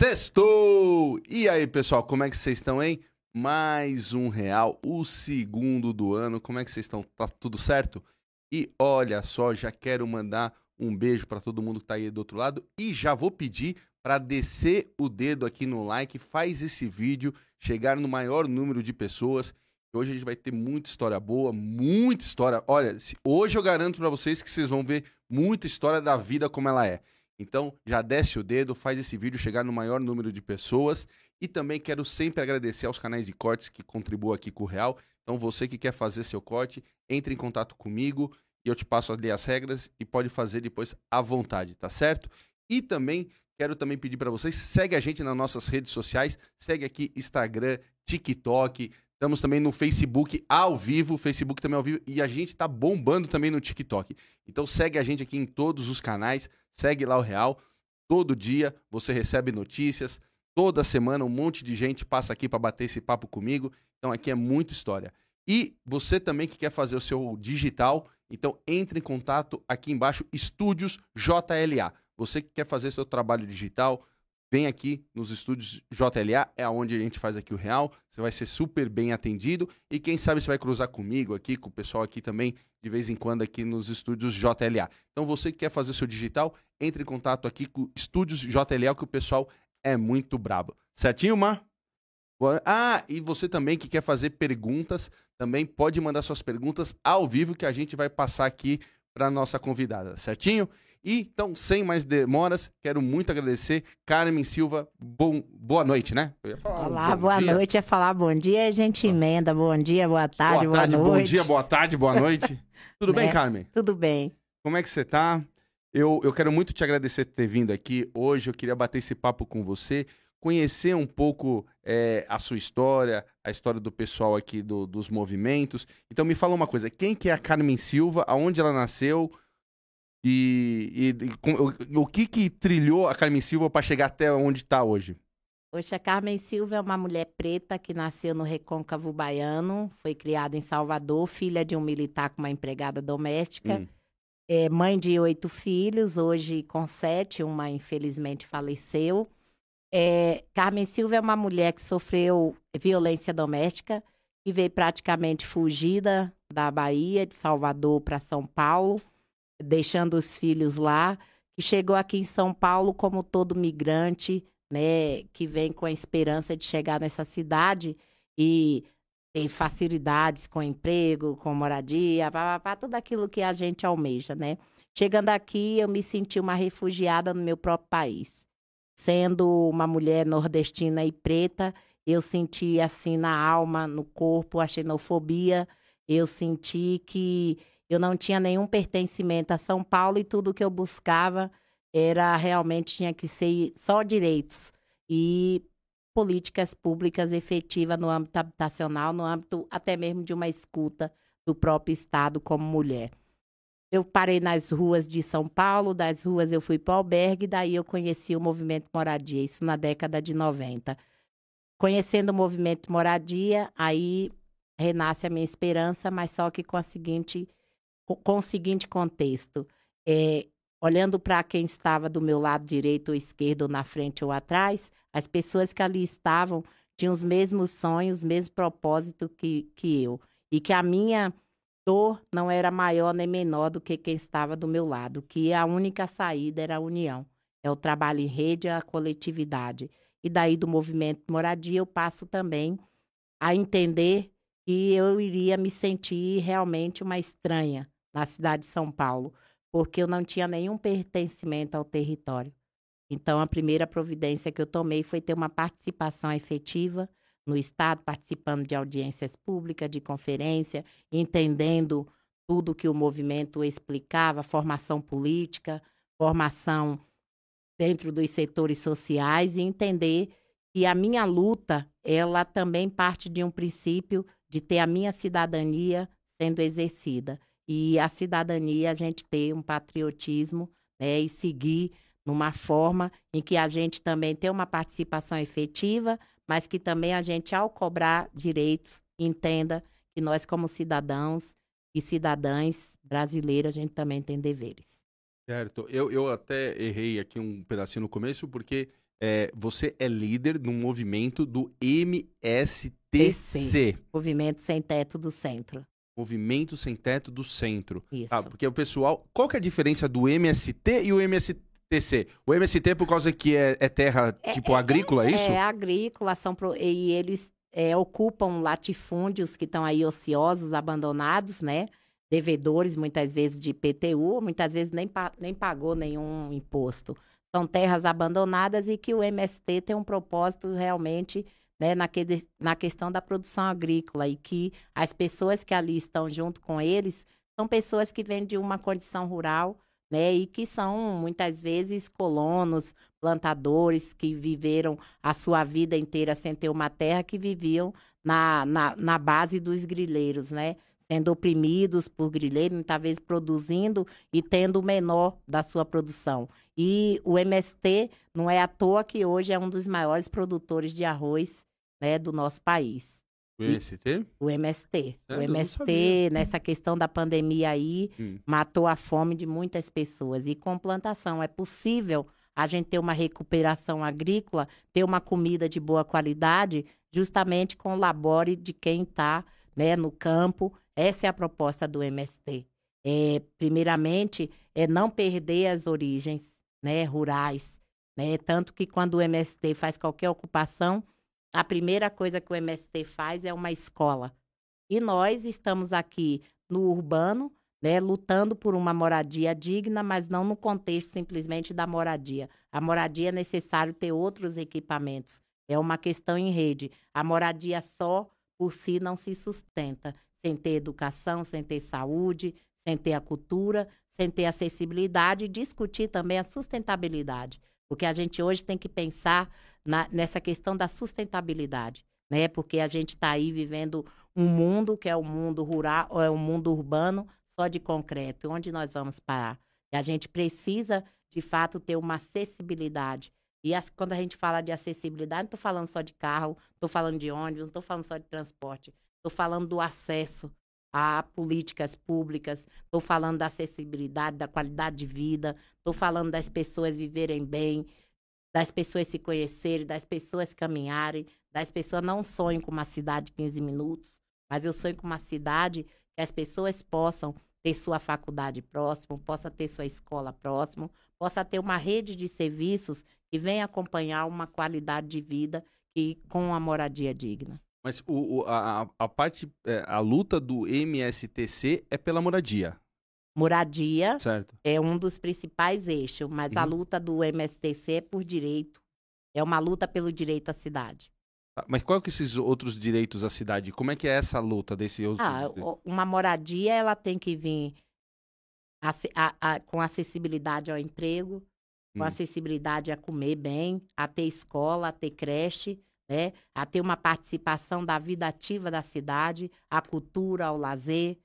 Sextou! E aí, pessoal, como é que vocês estão, hein? Mais um real, o segundo do ano. Como é que vocês estão? Tá tudo certo? E olha só, já quero mandar um beijo para todo mundo que tá aí do outro lado e já vou pedir para descer o dedo aqui no like, faz esse vídeo chegar no maior número de pessoas. Hoje a gente vai ter muita história boa, muita história. Olha, hoje eu garanto para vocês que vocês vão ver muita história da vida como ela é. Então, já desce o dedo, faz esse vídeo chegar no maior número de pessoas. E também quero sempre agradecer aos canais de cortes que contribuem aqui com o Real. Então, você que quer fazer seu corte, entre em contato comigo e eu te passo ali as regras e pode fazer depois à vontade, tá certo? E também quero também pedir para vocês, segue a gente nas nossas redes sociais, segue aqui Instagram, TikTok, Estamos também no Facebook ao vivo, Facebook também ao vivo, e a gente está bombando também no TikTok. Então segue a gente aqui em todos os canais, segue lá o Real. Todo dia você recebe notícias, toda semana um monte de gente passa aqui para bater esse papo comigo. Então aqui é muita história. E você também que quer fazer o seu digital, então entre em contato aqui embaixo, Estúdios JLA. Você que quer fazer seu trabalho digital, Vem aqui nos estúdios JLA, é onde a gente faz aqui o real. Você vai ser super bem atendido e quem sabe você vai cruzar comigo aqui, com o pessoal aqui também, de vez em quando aqui nos estúdios JLA. Então você que quer fazer seu digital, entre em contato aqui com estúdios JLA, que o pessoal é muito brabo. Certinho, Mar? Ah, e você também que quer fazer perguntas, também pode mandar suas perguntas ao vivo que a gente vai passar aqui para nossa convidada, certinho? E então, sem mais demoras, quero muito agradecer. Carmen Silva, bom, boa noite, né? Olá, boa dia. noite é falar bom dia, a gente emenda. Bom dia, boa tarde, boa, tarde, boa noite. Bom dia, boa tarde, boa noite. Tudo bem, né? Carmen? Tudo bem. Como é que você tá? Eu, eu quero muito te agradecer por ter vindo aqui. Hoje eu queria bater esse papo com você, conhecer um pouco é, a sua história, a história do pessoal aqui do, dos movimentos. Então me fala uma coisa, quem que é a Carmen Silva, aonde ela nasceu, e, e, e o, o que que trilhou a Carmen Silva para chegar até onde está hoje? Hoje a Carmen Silva é uma mulher preta que nasceu no Recôncavo Baiano, foi criada em Salvador, filha de um militar com uma empregada doméstica. Hum. É mãe de oito filhos, hoje com sete, uma infelizmente faleceu. É, Carmen Silva é uma mulher que sofreu violência doméstica e veio praticamente fugida da Bahia, de Salvador para São Paulo deixando os filhos lá, que chegou aqui em São Paulo como todo migrante, né, que vem com a esperança de chegar nessa cidade e ter facilidades com emprego, com moradia, pá, pá, pá, tudo aquilo que a gente almeja, né? Chegando aqui, eu me senti uma refugiada no meu próprio país. Sendo uma mulher nordestina e preta, eu senti assim na alma, no corpo, a xenofobia. Eu senti que eu não tinha nenhum pertencimento a São Paulo e tudo que eu buscava era realmente tinha que ser só direitos e políticas públicas efetivas no âmbito habitacional, no âmbito até mesmo de uma escuta do próprio Estado como mulher. Eu parei nas ruas de São Paulo, das ruas eu fui para o albergue, daí eu conheci o movimento Moradia, isso na década de 90. Conhecendo o movimento Moradia, aí renasce a minha esperança, mas só que com a seguinte com o seguinte contexto: é, olhando para quem estava do meu lado direito ou esquerdo, ou na frente ou atrás, as pessoas que ali estavam tinham os mesmos sonhos, os mesmos propósitos que, que eu. E que a minha dor não era maior nem menor do que quem estava do meu lado, que a única saída era a união. É o trabalho em rede, a coletividade. E daí do movimento moradia eu passo também a entender que eu iria me sentir realmente uma estranha, na cidade de São Paulo, porque eu não tinha nenhum pertencimento ao território. Então, a primeira providência que eu tomei foi ter uma participação efetiva no Estado, participando de audiências públicas, de conferência, entendendo tudo que o movimento explicava, formação política, formação dentro dos setores sociais e entender que a minha luta, ela também parte de um princípio de ter a minha cidadania sendo exercida e a cidadania, a gente ter um patriotismo né, e seguir numa forma em que a gente também tem uma participação efetiva, mas que também a gente, ao cobrar direitos, entenda que nós, como cidadãos e cidadãs brasileiros, a gente também tem deveres. Certo. Eu, eu até errei aqui um pedacinho no começo, porque é, você é líder no movimento do MSTC. Movimento Sem Teto do Centro. Movimento Sem Teto do Centro. Isso. Tá, porque o pessoal. Qual que é a diferença do MST e o MSTC? O MST, por causa que é, é terra tipo agrícola, é, isso? É, agrícola, são pro, e eles é, ocupam latifúndios que estão aí ociosos, abandonados, né? Devedores, muitas vezes, de IPTU, muitas vezes nem, nem pagou nenhum imposto. São terras abandonadas e que o MST tem um propósito realmente né, na, que, na questão da produção agrícola e que as pessoas que ali estão junto com eles são pessoas que vêm de uma condição rural, né, e que são muitas vezes colonos, plantadores que viveram a sua vida inteira sem ter uma terra, que viviam na, na, na base dos grileiros, né? Sendo oprimidos por grileiros, vezes produzindo e tendo o menor da sua produção. E o MST não é à toa que hoje é um dos maiores produtores de arroz né, do nosso país. O MST? O MST. É, o MST, nessa questão da pandemia aí, hum. matou a fome de muitas pessoas. E com plantação é possível a gente ter uma recuperação agrícola, ter uma comida de boa qualidade, justamente com o labore de quem está né, no campo. Essa é a proposta do MST. É, primeiramente, é não perder as origens né, rurais. Né? Tanto que quando o MST faz qualquer ocupação, a primeira coisa que o MST faz é uma escola. E nós estamos aqui no urbano, né, lutando por uma moradia digna, mas não no contexto simplesmente da moradia. A moradia é necessário ter outros equipamentos. É uma questão em rede. A moradia só por si não se sustenta, sem ter educação, sem ter saúde, sem ter a cultura, sem ter acessibilidade e discutir também a sustentabilidade. Porque a gente hoje tem que pensar na, nessa questão da sustentabilidade, né? Porque a gente está aí vivendo um mundo que é o um mundo rural, ou é um mundo urbano só de concreto. Onde nós vamos parar? E a gente precisa, de fato, ter uma acessibilidade. E as, quando a gente fala de acessibilidade, não estou falando só de carro, estou falando de ônibus, não estou falando só de transporte. Estou falando do acesso a políticas públicas, estou falando da acessibilidade, da qualidade de vida, estou falando das pessoas viverem bem, das pessoas se conhecerem, das pessoas caminharem, das pessoas não sonham com uma cidade de 15 minutos, mas eu sonho com uma cidade que as pessoas possam ter sua faculdade próximo, possa ter sua escola próximo, possa ter uma rede de serviços que venha acompanhar uma qualidade de vida e com a moradia digna. Mas o, o a, a parte, é, a luta do MSTC é pela moradia. Moradia certo. é um dos principais eixos, mas uhum. a luta do MSTC é por direito. É uma luta pelo direito à cidade. Ah, mas qual que esses outros direitos à cidade? Como é que é essa luta desse outro? Ah, uma moradia ela tem que vir a, a, a, com acessibilidade ao emprego, com hum. acessibilidade a comer bem, a ter escola, a ter creche, né? A ter uma participação da vida ativa da cidade, a cultura, ao lazer.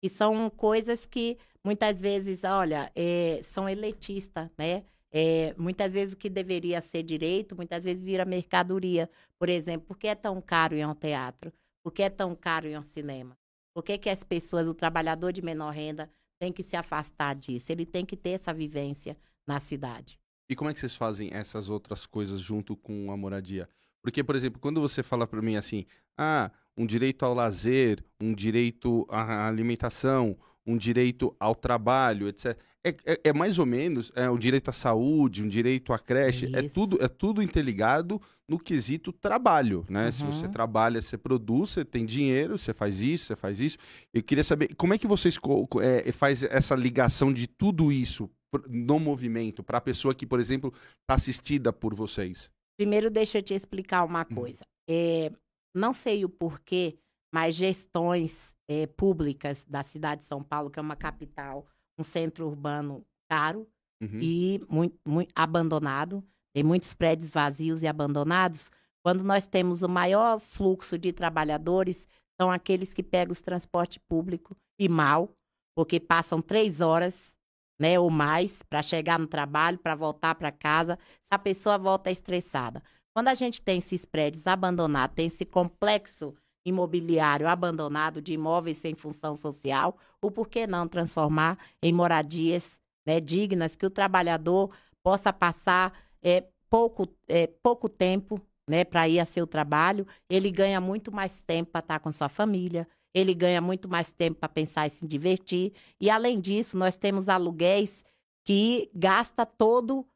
E são coisas que muitas vezes, olha, é, são elitistas, né? É, muitas vezes o que deveria ser direito, muitas vezes vira mercadoria. Por exemplo, por que é tão caro ir a um teatro? Por que é tão caro ir a um cinema? Por que, que as pessoas, o trabalhador de menor renda, tem que se afastar disso? Ele tem que ter essa vivência na cidade. E como é que vocês fazem essas outras coisas junto com a moradia? Porque, por exemplo, quando você fala para mim assim, ah, um direito ao lazer, um direito à alimentação, um direito ao trabalho, etc. É, é, é, mais ou menos é, o direito à saúde, um direito à creche, é tudo, é tudo interligado no quesito trabalho, né? Uhum. Se você uhum. trabalha, você produz, você tem dinheiro, você faz isso, você faz isso. Eu queria saber como é que vocês é, faz essa ligação de tudo isso no movimento para a pessoa que, por exemplo, está assistida por vocês. Primeiro, deixa eu te explicar uma hum. coisa. É, não sei o porquê, mas gestões é, públicas da cidade de São Paulo, que é uma capital, um centro urbano caro uhum. e muito, muito abandonado, tem muitos prédios vazios e abandonados. Quando nós temos o maior fluxo de trabalhadores, são aqueles que pegam os transporte público e mal, porque passam três horas né, ou mais, para chegar no trabalho, para voltar para casa, essa pessoa volta estressada. Quando a gente tem esses prédios abandonados, tem esse complexo imobiliário abandonado de imóveis sem função social, o por que não transformar em moradias né, dignas que o trabalhador possa passar é, pouco, é, pouco tempo né, para ir a seu trabalho, ele ganha muito mais tempo para estar com sua família, ele ganha muito mais tempo para pensar e se divertir. E além disso, nós temos aluguéis que gasta todo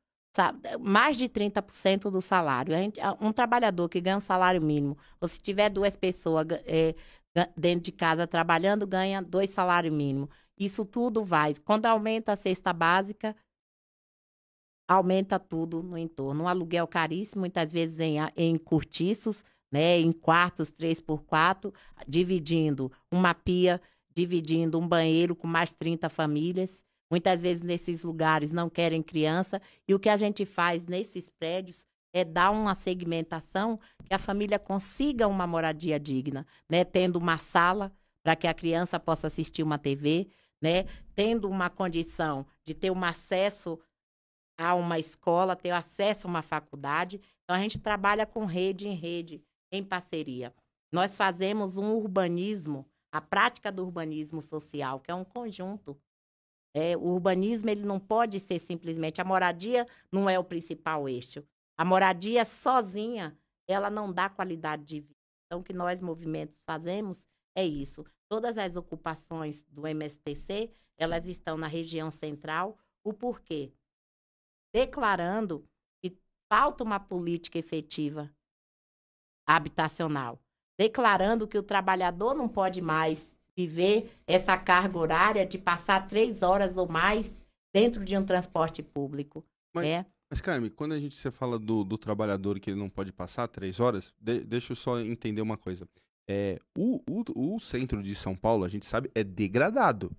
mais de 30% do salário. Um trabalhador que ganha um salário mínimo, ou se tiver duas pessoas é, dentro de casa trabalhando, ganha dois salários mínimos. Isso tudo vai. Quando aumenta a cesta básica, aumenta tudo no entorno. Um aluguel caríssimo, muitas vezes em, em cortiços, né, em quartos 3 por 4 dividindo uma pia, dividindo um banheiro com mais 30 famílias. Muitas vezes nesses lugares não querem criança. E o que a gente faz nesses prédios é dar uma segmentação que a família consiga uma moradia digna, né? Tendo uma sala para que a criança possa assistir uma TV, né? Tendo uma condição de ter um acesso a uma escola, ter acesso a uma faculdade. Então, a gente trabalha com rede em rede, em parceria. Nós fazemos um urbanismo, a prática do urbanismo social, que é um conjunto. É, o urbanismo ele não pode ser simplesmente a moradia não é o principal eixo. A moradia sozinha ela não dá qualidade de vida. Então, o que nós movimentos fazemos é isso. Todas as ocupações do MSTC elas estão na região central. O porquê? declarando que falta uma política efetiva habitacional, declarando que o trabalhador não pode mais viver essa carga horária de passar três horas ou mais dentro de um transporte público. Mas, é. mas Carmen, quando a gente você fala do, do trabalhador que ele não pode passar três horas, de, deixa eu só entender uma coisa. É, o, o, o centro de São Paulo, a gente sabe, é degradado.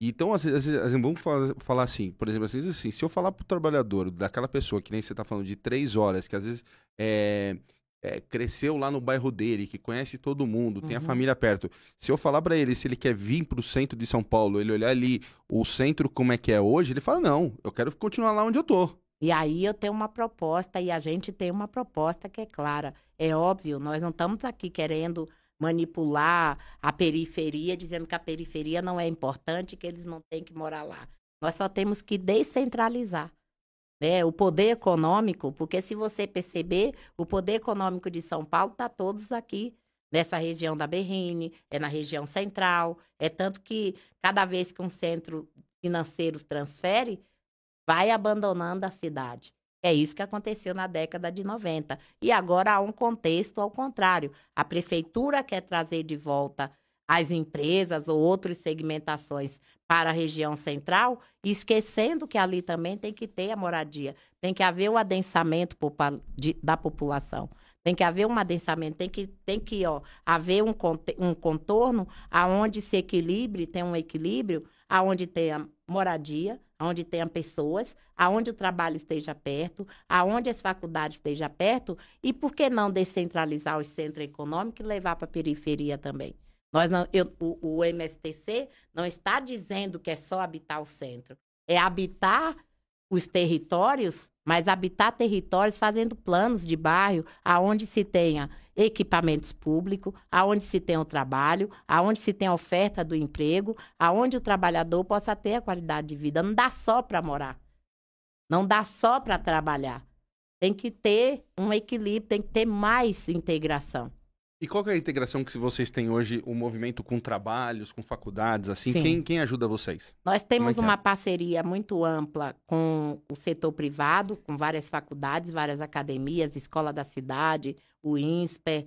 Então, às vezes, às vezes vamos falar, assim, por exemplo, às vezes assim, se eu falar pro trabalhador, daquela pessoa que nem você tá falando de três horas, que às vezes é, é, cresceu lá no bairro dele, que conhece todo mundo, uhum. tem a uhum. família perto. Se eu falar para ele se ele quer vir pro centro de São Paulo, ele olhar ali o centro como é que é hoje, ele fala: não, eu quero continuar lá onde eu tô. E aí eu tenho uma proposta, e a gente tem uma proposta que é clara. É óbvio, nós não estamos aqui querendo manipular a periferia, dizendo que a periferia não é importante, que eles não têm que morar lá. Nós só temos que descentralizar. Né? O poder econômico, porque se você perceber, o poder econômico de São Paulo está todos aqui, nessa região da Berrine, é na região central. É tanto que cada vez que um centro financeiro transfere, vai abandonando a cidade. É isso que aconteceu na década de 90. E agora há um contexto ao contrário. A prefeitura quer trazer de volta as empresas ou outras segmentações para a região central, esquecendo que ali também tem que ter a moradia, tem que haver o adensamento da população. Tem que haver um adensamento, tem que, tem que ó, haver um, um contorno aonde se equilibre, tem um equilíbrio, aonde tenha moradia, aonde tenha pessoas, aonde o trabalho esteja perto, aonde as faculdades estejam perto, e por que não descentralizar o centro econômico e levar para a periferia também? Nós não, eu, o, o MSTC não está dizendo que é só habitar o centro, é habitar os territórios, mas habitar territórios fazendo planos de bairro aonde se tenha equipamentos públicos, aonde se tenha o trabalho, aonde se tenha oferta do emprego, aonde o trabalhador possa ter a qualidade de vida. Não dá só para morar. Não dá só para trabalhar. Tem que ter um equilíbrio, tem que ter mais integração. E qual é a integração que vocês têm hoje, o movimento com trabalhos, com faculdades, assim? Quem, quem ajuda vocês? Nós é temos é uma é? parceria muito ampla com o setor privado, com várias faculdades, várias academias, Escola da Cidade, o INSPER,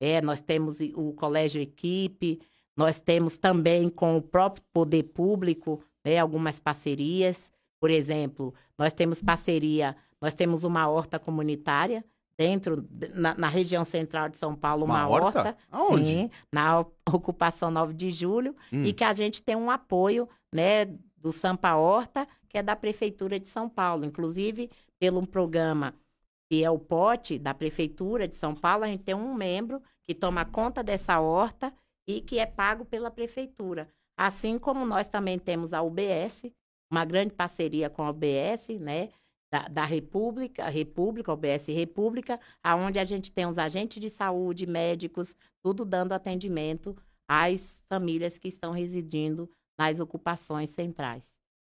é, nós temos o Colégio Equipe, nós temos também com o próprio poder público, né, algumas parcerias. Por exemplo, nós temos parceria, nós temos uma horta comunitária, dentro, na, na, região central de São Paulo, uma, uma horta. horta Aonde? Sim, na ocupação 9 de julho, hum. e que a gente tem um apoio, né, do Sampa Horta, que é da Prefeitura de São Paulo. Inclusive, pelo um programa que é o POTE da Prefeitura de São Paulo, a gente tem um membro que toma conta dessa horta e que é pago pela Prefeitura. Assim como nós também temos a UBS, uma grande parceria com a UBS, né? Da, da República, República, OBS República, aonde a gente tem os agentes de saúde, médicos, tudo dando atendimento às famílias que estão residindo nas ocupações centrais.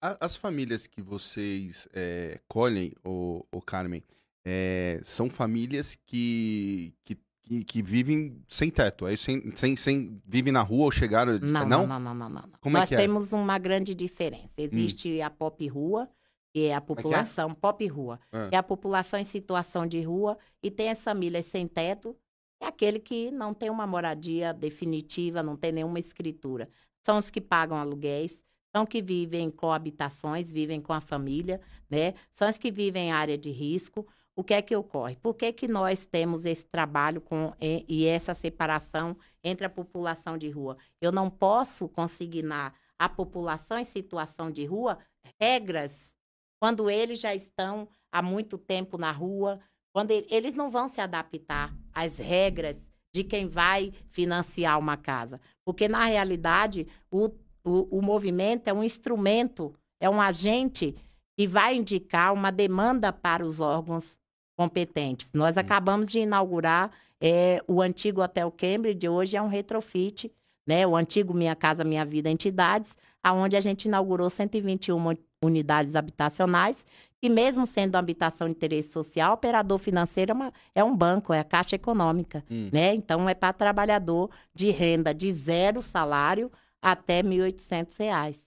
As famílias que vocês é, colhem, o, o Carmen, é, são famílias que, que, que, que vivem sem teto. Aí sem, sem, sem vivem na rua ou chegaram. Não, não, não, não, não, não. Como é Nós que é? temos uma grande diferença. Existe a pop rua, que é a população pop rua, que é a população em situação de rua, e tem as famílias sem teto, é aquele que não tem uma moradia definitiva, não tem nenhuma escritura. São os que pagam aluguéis, são que vivem em coabitações, vivem com a família, né? São os que vivem em área de risco. O que é que ocorre? Por que, que nós temos esse trabalho com, e, e essa separação entre a população de rua? Eu não posso consignar a população em situação de rua regras quando eles já estão há muito tempo na rua, quando ele- eles não vão se adaptar às regras de quem vai financiar uma casa. Porque, na realidade, o, o, o movimento é um instrumento, é um agente que vai indicar uma demanda para os órgãos competentes. Nós acabamos de inaugurar é, o antigo Hotel Cambridge, hoje é um retrofit, né? o antigo Minha Casa Minha Vida Entidades, aonde a gente inaugurou 121 unidades habitacionais, e mesmo sendo uma habitação de interesse social, operador financeiro é, uma- é um banco, é a Caixa Econômica, Hum. né? Então, é para trabalhador de renda de zero salário até 1.800 reais.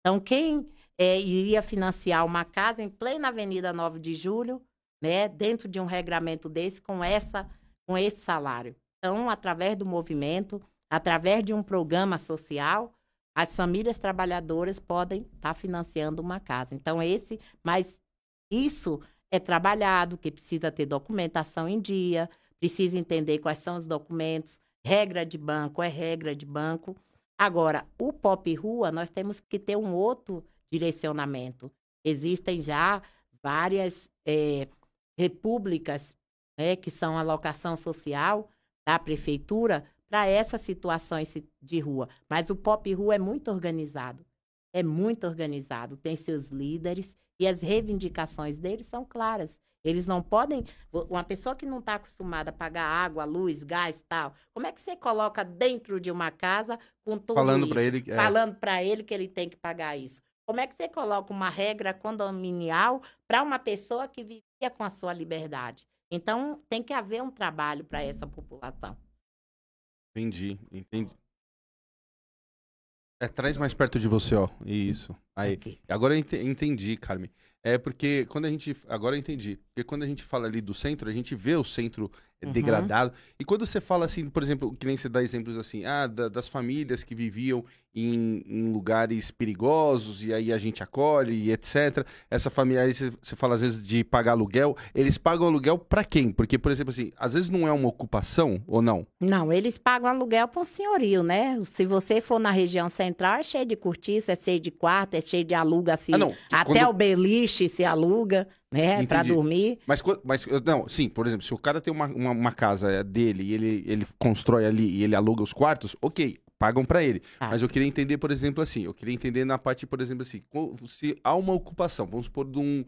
Então, quem é, iria financiar uma casa em plena Avenida 9 de Julho, né, dentro de um regramento desse, com, essa, com esse salário? Então, através do movimento, através de um programa social, as famílias trabalhadoras podem estar financiando uma casa. Então, esse, mas isso é trabalhado, que precisa ter documentação em dia, precisa entender quais são os documentos, regra de banco é regra de banco. Agora, o Pop Rua, nós temos que ter um outro direcionamento. Existem já várias eh, repúblicas né, que são alocação social da prefeitura para essas situações de rua. Mas o Pop Rua é muito organizado. É muito organizado. Tem seus líderes e as reivindicações deles são claras. Eles não podem. Uma pessoa que não está acostumada a pagar água, luz, gás tal, como é que você coloca dentro de uma casa com tudo Falando pra ele. é, falando para ele que ele tem que pagar isso. Como é que você coloca uma regra condominial para uma pessoa que vivia com a sua liberdade? Então, tem que haver um trabalho para essa população. Entendi, entendi. É, traz mais perto de você, ó. Isso. Aí. Aqui. Agora eu ente- entendi, Carmen. É porque quando a gente. Agora eu entendi. Porque quando a gente fala ali do centro, a gente vê o centro Uhum. degradado. E quando você fala assim, por exemplo, que nem você dá exemplos assim, ah, da- das famílias que viviam em, em lugares perigosos e aí a gente acolhe e etc. Essa família, aí você, você fala às vezes de pagar aluguel. Eles pagam aluguel pra quem? Porque, por exemplo, assim, às vezes não é uma ocupação ou não. Não, eles pagam aluguel para um senhorio, né? Se você for na região central, é cheio de cortiça, é cheio de quarto, é cheio de aluga-se. Ah, não. Até Quando- o beliche se aluga, né? Para Entendi. dormir. Mas, mas, não, sim, por exemplo, se o cara tem uma, uma, uma casa é, dele e ele, ele constrói ali e ele aluga os quartos, ok, pagam pra ele. Ah. Mas eu queria entender, por exemplo, assim, eu queria entender na parte, por exemplo, assim, se há uma ocupação, vamos supor, de um,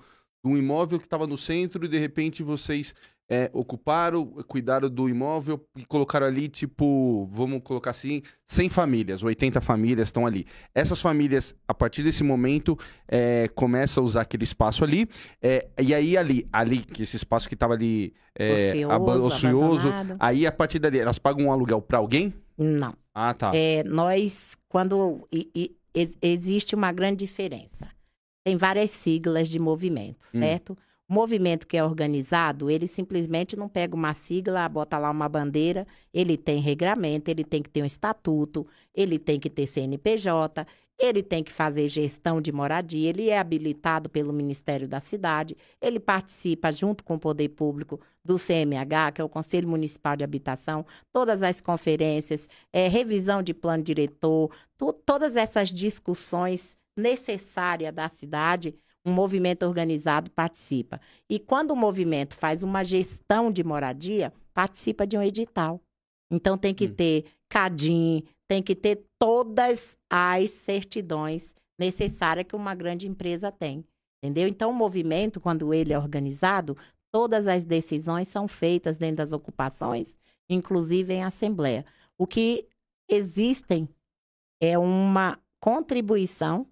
de um imóvel que estava no centro e de repente vocês é, ocuparam, cuidaram do imóvel e colocaram ali, tipo, vamos colocar assim, 100 famílias, 80 famílias estão ali. Essas famílias, a partir desse momento, é, começam a usar aquele espaço ali, é, e aí ali, ali, que esse espaço que estava ali é, Ocioso, ocioso, aí a partir dali, elas pagam um aluguel pra alguém? Não. Ah, tá. É, nós, quando e- e- ex- existe uma grande diferença. Tem várias siglas de movimento, Hum. certo? Movimento que é organizado, ele simplesmente não pega uma sigla, bota lá uma bandeira, ele tem regramento, ele tem que ter um estatuto, ele tem que ter CNPJ, ele tem que fazer gestão de moradia, ele é habilitado pelo Ministério da Cidade, ele participa junto com o Poder Público do CMH, que é o Conselho Municipal de Habitação, todas as conferências, é, revisão de plano diretor, to- todas essas discussões necessárias da cidade, um movimento organizado participa. E quando o movimento faz uma gestão de moradia, participa de um edital. Então tem que Hum. ter CADIM, tem que ter todas as certidões necessárias que uma grande empresa tem. Entendeu? Então, o movimento, quando ele é organizado, todas as decisões são feitas dentro das ocupações, inclusive em assembleia. O que existem é uma contribuição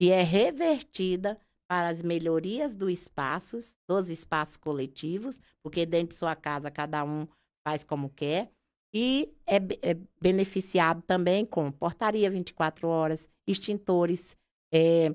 que é revertida para as melhorias do espaços, dos espaços coletivos, porque dentro de sua casa cada um faz como quer. E é, é beneficiado também com portaria 24 horas, extintores. É,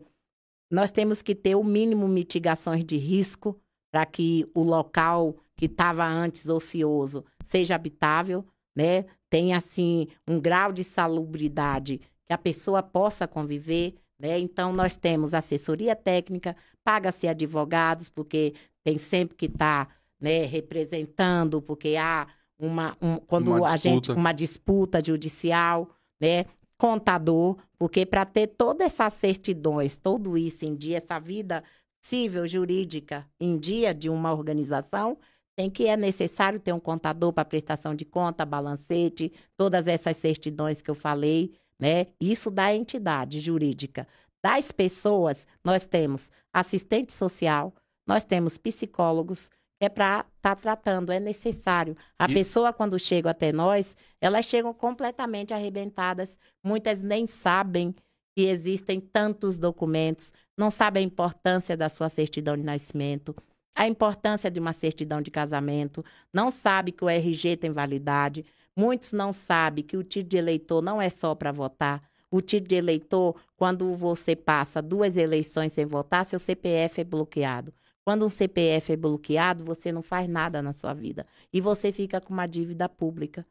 nós temos que ter o mínimo mitigações de risco para que o local que estava antes ocioso seja habitável, né? Tenha assim um grau de salubridade que a pessoa possa conviver, né? Então nós temos assessoria técnica, paga-se advogados porque tem sempre que estar, tá, né, representando, porque há uma um, quando uma a gente uma disputa judicial, né? Contador, porque para ter todas essas certidões, tudo isso em dia, essa vida civil jurídica em dia de uma organização, tem que é necessário ter um contador para prestação de conta, balancete, todas essas certidões que eu falei, né? Isso da entidade jurídica. Das pessoas, nós temos assistente social, nós temos psicólogos, é para estar tá tratando, é necessário. A e... pessoa, quando chega até nós, elas chegam completamente arrebentadas. Muitas nem sabem que existem tantos documentos, não sabem a importância da sua certidão de nascimento, a importância de uma certidão de casamento, não sabe que o RG tem validade. Muitos não sabem que o título de eleitor não é só para votar. O título de eleitor, quando você passa duas eleições sem votar, seu CPF é bloqueado. Quando um CPF é bloqueado, você não faz nada na sua vida. E você fica com uma dívida pública,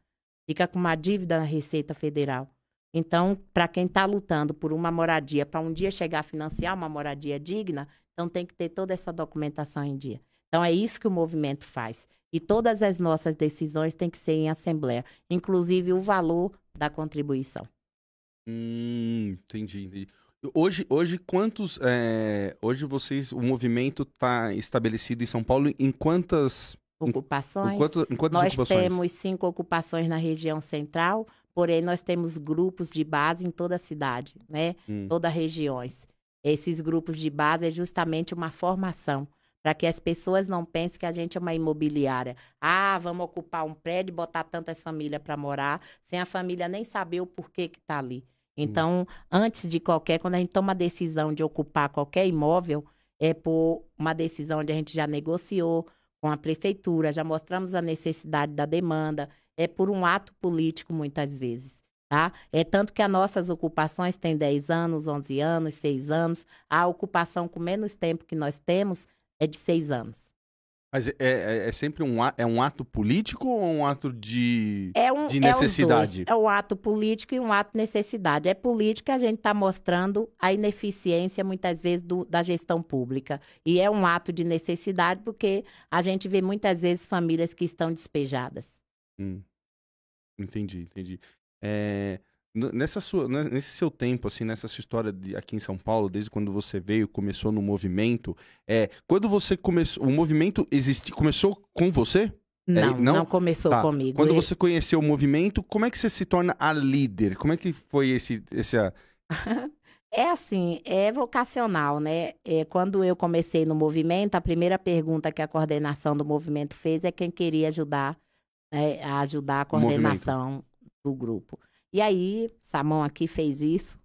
fica com uma dívida na Receita Federal. Então, para quem está lutando por uma moradia, para um dia chegar a financiar uma moradia digna, então tem que ter toda essa documentação em dia. Então é isso que o movimento faz. E todas as nossas decisões têm que ser em assembleia, inclusive o valor da contribuição. Hum, entendi, entendi. Hoje, hoje quantos, é, hoje vocês, o movimento está estabelecido em São Paulo em quantas ocupações? Em, quantas, em quantas nós ocupações? temos cinco ocupações na região central, porém nós temos grupos de base em toda a cidade, né? Hum. Todas as regiões. Esses grupos de base é justamente uma formação para que as pessoas não pensem que a gente é uma imobiliária. Ah, vamos ocupar um prédio e botar tantas famílias para morar, sem a família nem saber o porquê que está ali. Então, hum. antes de qualquer, quando a gente toma a decisão de ocupar qualquer imóvel, é por uma decisão onde a gente já negociou com a prefeitura, já mostramos a necessidade da demanda, é por um ato político muitas vezes. Tá? É tanto que as nossas ocupações têm 10 anos, 11 anos, 6 anos. A ocupação com menos tempo que nós temos é de 6 anos. Mas é, é, é, sempre um, é um ato político ou um ato de, é um, de necessidade? É, é um ato político e um ato de necessidade. É político que a gente está mostrando a ineficiência, muitas vezes, do, da gestão pública. E é um ato de necessidade porque a gente vê muitas vezes famílias que estão despejadas. Hum. Entendi, entendi. É, nessa sua, nesse seu tempo, assim, nessa sua história de, aqui em São Paulo, desde quando você veio, começou no movimento, é, quando você começou, o movimento existe, começou com você? Não, é, não? não? começou tá. comigo. Quando você conheceu o movimento, como é que você se torna a líder? Como é que foi esse, esse É assim, é vocacional, né? É, quando eu comecei no movimento, a primeira pergunta que a coordenação do movimento fez é quem queria ajudar, é, a ajudar a coordenação do grupo. E aí, Samão aqui fez isso,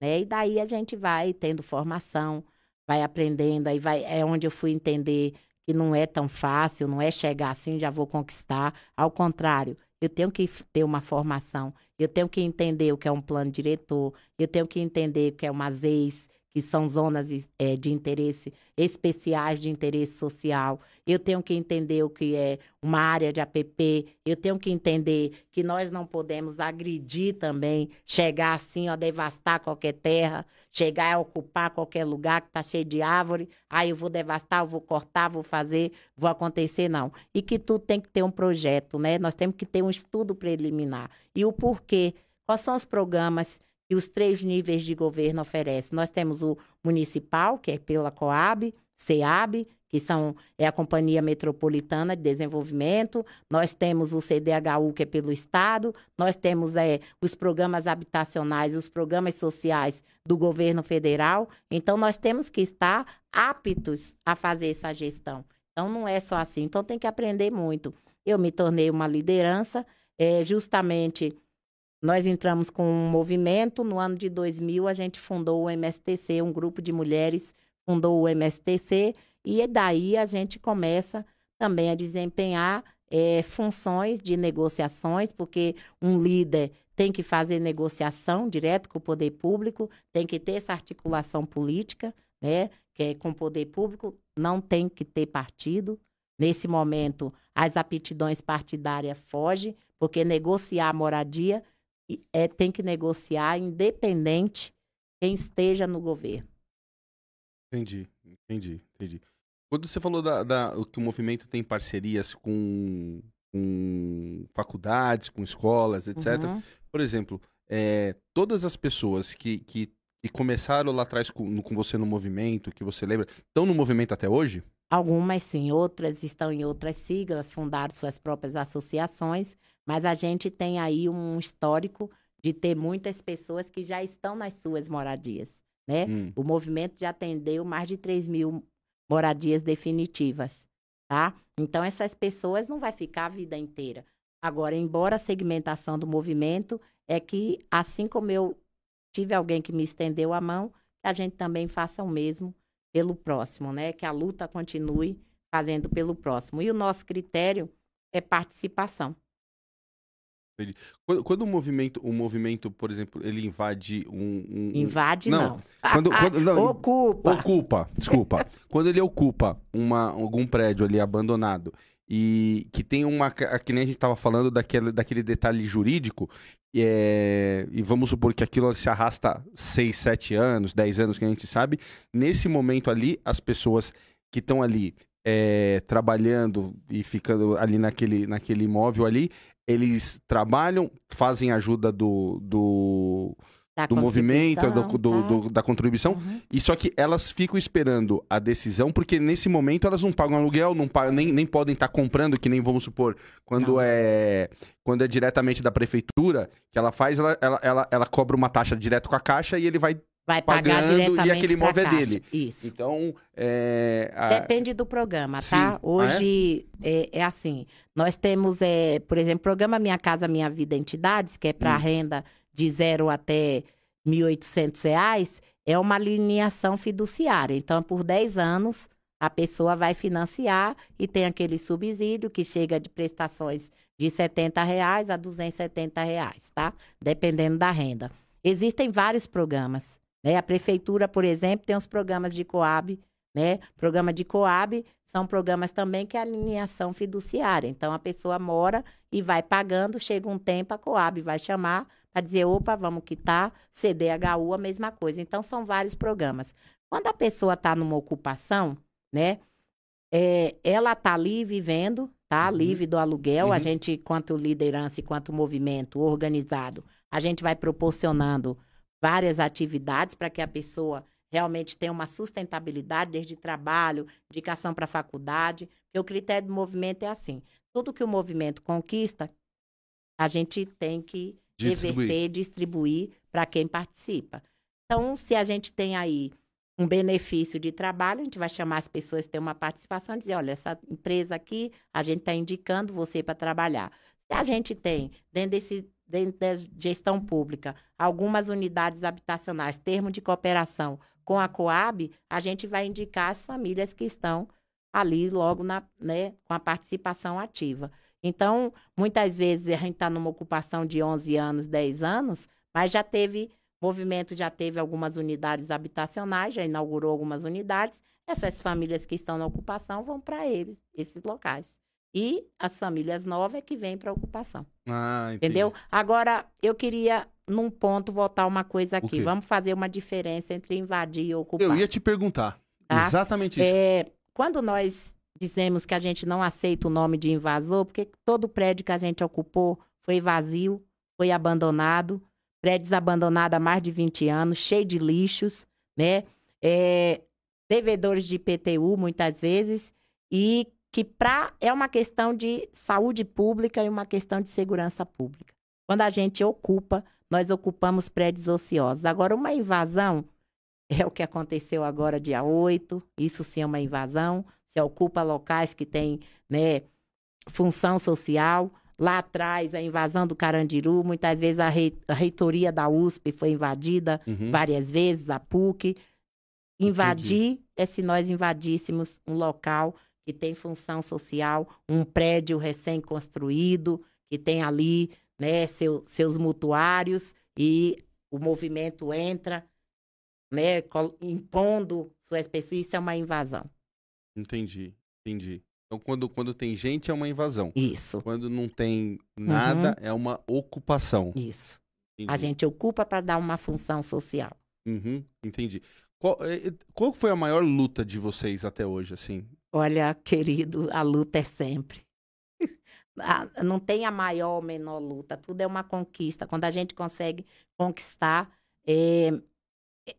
né? E daí a gente vai tendo formação, vai aprendendo, aí vai, é onde eu fui entender que não é tão fácil, não é chegar assim, já vou conquistar. Ao contrário, eu tenho que ter uma formação, eu tenho que entender o que é um plano diretor, eu tenho que entender o que é uma ZEIS, que são zonas é, de interesse especiais de interesse social. Eu tenho que entender o que é uma área de APP. Eu tenho que entender que nós não podemos agredir também, chegar assim, ó, devastar qualquer terra, chegar a ocupar qualquer lugar que está cheio de árvore. Aí eu vou devastar, eu vou cortar, vou fazer, vou acontecer, não. E que tudo tem que ter um projeto, né? Nós temos que ter um estudo preliminar. E o porquê? Quais são os programas e os três níveis de governo oferecem. Nós temos o municipal, que é pela Coab, CEAB, que são, é a Companhia Metropolitana de Desenvolvimento, nós temos o CDHU, que é pelo Estado, nós temos é, os programas habitacionais, os programas sociais do governo federal. Então, nós temos que estar aptos a fazer essa gestão. Então, não é só assim. Então, tem que aprender muito. Eu me tornei uma liderança, é, justamente nós entramos com um movimento. No ano de 2000, a gente fundou o MSTC, um grupo de mulheres fundou o MSTC, e daí a gente começa também a desempenhar é, funções de negociações, porque um líder tem que fazer negociação direto com o poder público, tem que ter essa articulação política, né? Que é com o poder público, não tem que ter partido. Nesse momento, as aptidões partidárias fogem, porque negociar moradia é, tem que negociar independente quem esteja no governo. Entendi, entendi, entendi. Quando você falou da, da, que o movimento tem parcerias com, com faculdades, com escolas, etc. Uhum. Por exemplo, é, todas as pessoas que, que, que, começaram lá atrás com, com você no movimento, que você lembra, estão no movimento até hoje? Algumas sim, outras estão em outras siglas, fundaram suas próprias associações, mas a gente tem aí um histórico de ter muitas pessoas que já estão nas suas moradias, né? Hum. O movimento já atendeu mais de 3 mil moradias definitivas, tá? Então, essas pessoas não vai ficar a vida inteira. Agora, embora a segmentação do movimento é que, assim como eu tive alguém que me estendeu a mão, que a gente também faça o mesmo pelo próximo, né? Que a luta continue fazendo pelo próximo. E o nosso critério é participação. Quando, quando, o movimento, o movimento, por exemplo, ele invade um. um invade não. não. Quando, quando, não ocupa. Ocupa, desculpa. quando ele ocupa uma, algum prédio ali abandonado e que tem uma. Que nem a gente estava falando daquele, daquele detalhe jurídico, é, e vamos supor que aquilo se arrasta 6, 7 anos, 10 anos, que a gente sabe. Nesse momento ali, as pessoas que estão ali é, trabalhando e ficando ali naquele, naquele imóvel ali, eles trabalham, fazem ajuda do, do, do movimento, do, do, do, da contribuição, uhum. e só que elas ficam esperando a decisão, porque nesse momento elas não pagam aluguel, não pagam, nem, nem podem estar tá comprando, que nem vamos supor, quando é quando é diretamente da prefeitura, que ela faz, ela, ela, ela, ela cobra uma taxa direto com a caixa e ele vai vai pagar diretamente e aquele imóvel é dele. Isso. Então, é, a... depende do programa, tá? Sim. Hoje ah, é? É, é? assim, nós temos, é, por exemplo, programa Minha Casa Minha Vida Entidades, que é para hum. renda de zero até R$ 1.800, é uma alineação fiduciária. Então, por 10 anos, a pessoa vai financiar e tem aquele subsídio que chega de prestações de 70 reais a 270 reais, tá? Dependendo da renda. Existem vários programas. Né? A prefeitura, por exemplo, tem os programas de Coab, né? Programa de Coab são programas também que é alinhação fiduciária. Então a pessoa mora e vai pagando, chega um tempo a Coab vai chamar para dizer, opa, vamos quitar, CDHU a mesma coisa. Então são vários programas. Quando a pessoa está numa ocupação, né? É, ela está ali vivendo, tá? Uhum. Livre do aluguel. Uhum. A gente, quanto liderança e quanto movimento organizado, a gente vai proporcionando várias atividades para que a pessoa realmente tenha uma sustentabilidade, desde trabalho, indicação para faculdade, porque o critério do movimento é assim. Tudo que o movimento conquista, a gente tem que distribuir. reverter, distribuir para quem participa. Então, se a gente tem aí um benefício de trabalho, a gente vai chamar as pessoas que têm uma participação e dizer, olha, essa empresa aqui, a gente está indicando você para trabalhar. Se a gente tem, dentro desse dentro da gestão pública, algumas unidades habitacionais, termo de cooperação com a Coab, a gente vai indicar as famílias que estão ali logo na, né, com a participação ativa. Então, muitas vezes a gente está numa ocupação de 11 anos, 10 anos, mas já teve, movimento já teve algumas unidades habitacionais, já inaugurou algumas unidades. Essas famílias que estão na ocupação vão para eles, esses locais. E as famílias novas é que vêm para ocupação. Ah, entendeu? Agora, eu queria, num ponto, voltar uma coisa aqui. Vamos fazer uma diferença entre invadir e ocupar. Eu ia te perguntar. Tá? Exatamente isso. É, quando nós dizemos que a gente não aceita o nome de invasor, porque todo prédio que a gente ocupou foi vazio, foi abandonado, prédios abandonados há mais de 20 anos, cheio de lixos, né? É, devedores de IPTU, muitas vezes, e que pra, é uma questão de saúde pública e uma questão de segurança pública. Quando a gente ocupa, nós ocupamos prédios ociosos. Agora, uma invasão é o que aconteceu agora, dia 8, isso sim é uma invasão. Se ocupa locais que têm né, função social. Lá atrás, a invasão do Carandiru, muitas vezes a, rei, a reitoria da USP foi invadida uhum. várias vezes, a PUC. Invadir Entendi. é se nós invadíssemos um local que tem função social, um prédio recém-construído, que tem ali né, seu, seus mutuários e o movimento entra, né, impondo suas pessoas, isso é uma invasão. Entendi, entendi. Então, quando, quando tem gente, é uma invasão. Isso. Quando não tem nada, uhum. é uma ocupação. Isso. Entendi. A gente ocupa para dar uma função social. Uhum, entendi. Qual, eh, eh, qual foi a maior luta de vocês até hoje, assim? Olha, querido, a luta é sempre. Não tem a maior ou menor luta, tudo é uma conquista. Quando a gente consegue conquistar, é, é,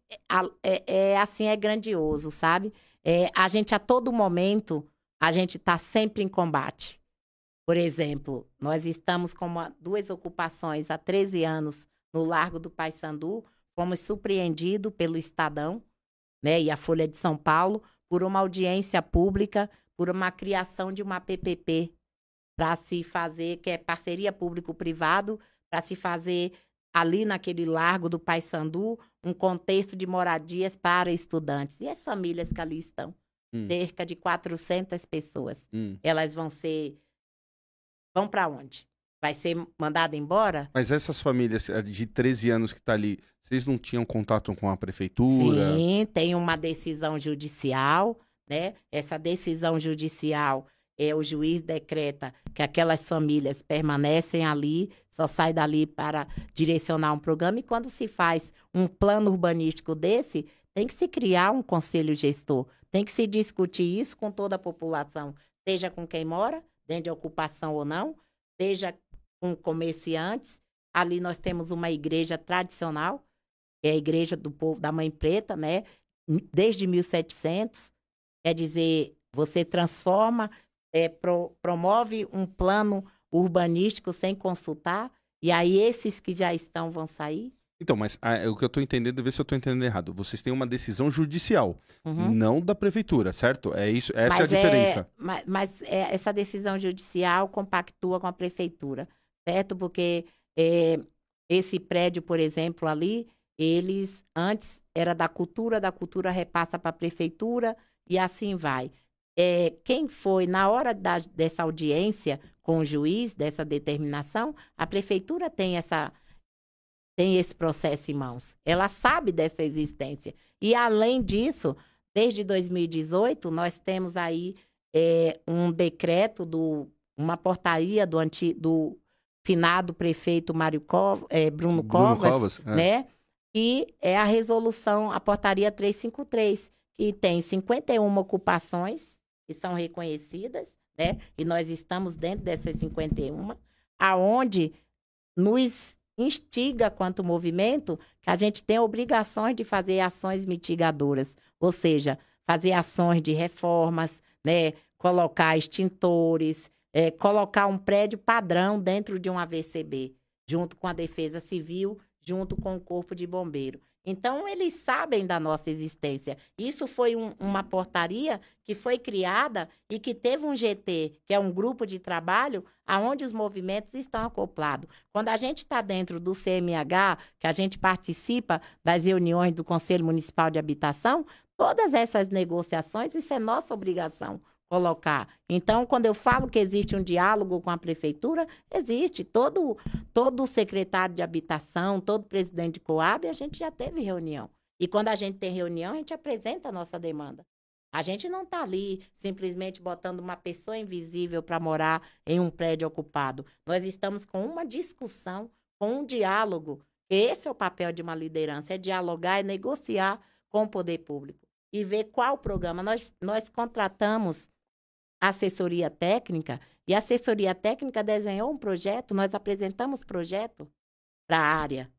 é, é assim, é grandioso, sabe? É, a gente, a todo momento, a gente está sempre em combate. Por exemplo, nós estamos com uma, duas ocupações há 13 anos no Largo do Paissandu, fomos surpreendidos pelo Estadão né, e a Folha de São Paulo por uma audiência pública, por uma criação de uma PPP para se fazer, que é parceria público-privado, para se fazer ali naquele largo do Paissandu um contexto de moradias para estudantes. E as famílias que ali estão? Hum. Cerca de 400 pessoas. Hum. Elas vão ser. Vão para onde? Vai ser mandada embora? Mas essas famílias eh, de 13 anos que tá ali, vocês não tinham contato com a prefeitura? Sim, tem uma decisão judicial, né? Essa decisão judicial é o juiz decreta que aquelas famílias permanecem ali, só sai dali para direcionar um programa e quando se faz um plano urbanístico desse, tem que se criar um conselho gestor, tem que se discutir isso com toda a população, seja com quem mora, dentro de ocupação ou não, seja com comerciantes. Ali nós temos uma igreja tradicional, é a igreja do povo da Mãe Preta, né? Desde 1700. Quer dizer, você transforma, é, pro, promove um plano urbanístico sem consultar, e aí esses que já estão vão sair. Então, mas ah, o que eu estou entendendo, ver se eu estou entendendo errado. Vocês têm uma decisão judicial, uhum. não da prefeitura, certo? É isso, essa mas é a diferença. É, mas, mas é, essa decisão judicial compactua com a prefeitura certo? Porque é, esse prédio, por exemplo, ali, eles antes era da cultura, da cultura repassa para a prefeitura e assim vai. É, quem foi na hora da, dessa audiência com o juiz, dessa determinação, a prefeitura tem essa tem esse processo em mãos. Ela sabe dessa existência. E além disso, desde 2018 nós temos aí é, um decreto do uma portaria do, anti, do finado prefeito Mário Cov, é, Bruno, Bruno Covas, Covas é. né? E é a resolução, a portaria 353, que tem 51 ocupações que são reconhecidas, né? E nós estamos dentro dessas 51, aonde nos instiga quanto movimento que a gente tem obrigações de fazer ações mitigadoras, ou seja, fazer ações de reformas, né? Colocar extintores, é, colocar um prédio padrão dentro de um AVCB, junto com a Defesa Civil, junto com o Corpo de Bombeiro. Então, eles sabem da nossa existência. Isso foi um, uma portaria que foi criada e que teve um GT, que é um grupo de trabalho, aonde os movimentos estão acoplados. Quando a gente está dentro do CMH, que a gente participa das reuniões do Conselho Municipal de Habitação, todas essas negociações, isso é nossa obrigação colocar. Então, quando eu falo que existe um diálogo com a prefeitura, existe. Todo, todo secretário de habitação, todo presidente de Coab, a gente já teve reunião. E quando a gente tem reunião, a gente apresenta a nossa demanda. A gente não está ali simplesmente botando uma pessoa invisível para morar em um prédio ocupado. Nós estamos com uma discussão, com um diálogo. Esse é o papel de uma liderança, é dialogar, é negociar com o poder público e ver qual programa. Nós, nós contratamos assessoria técnica, e a assessoria técnica desenhou um projeto, nós apresentamos projeto para a área,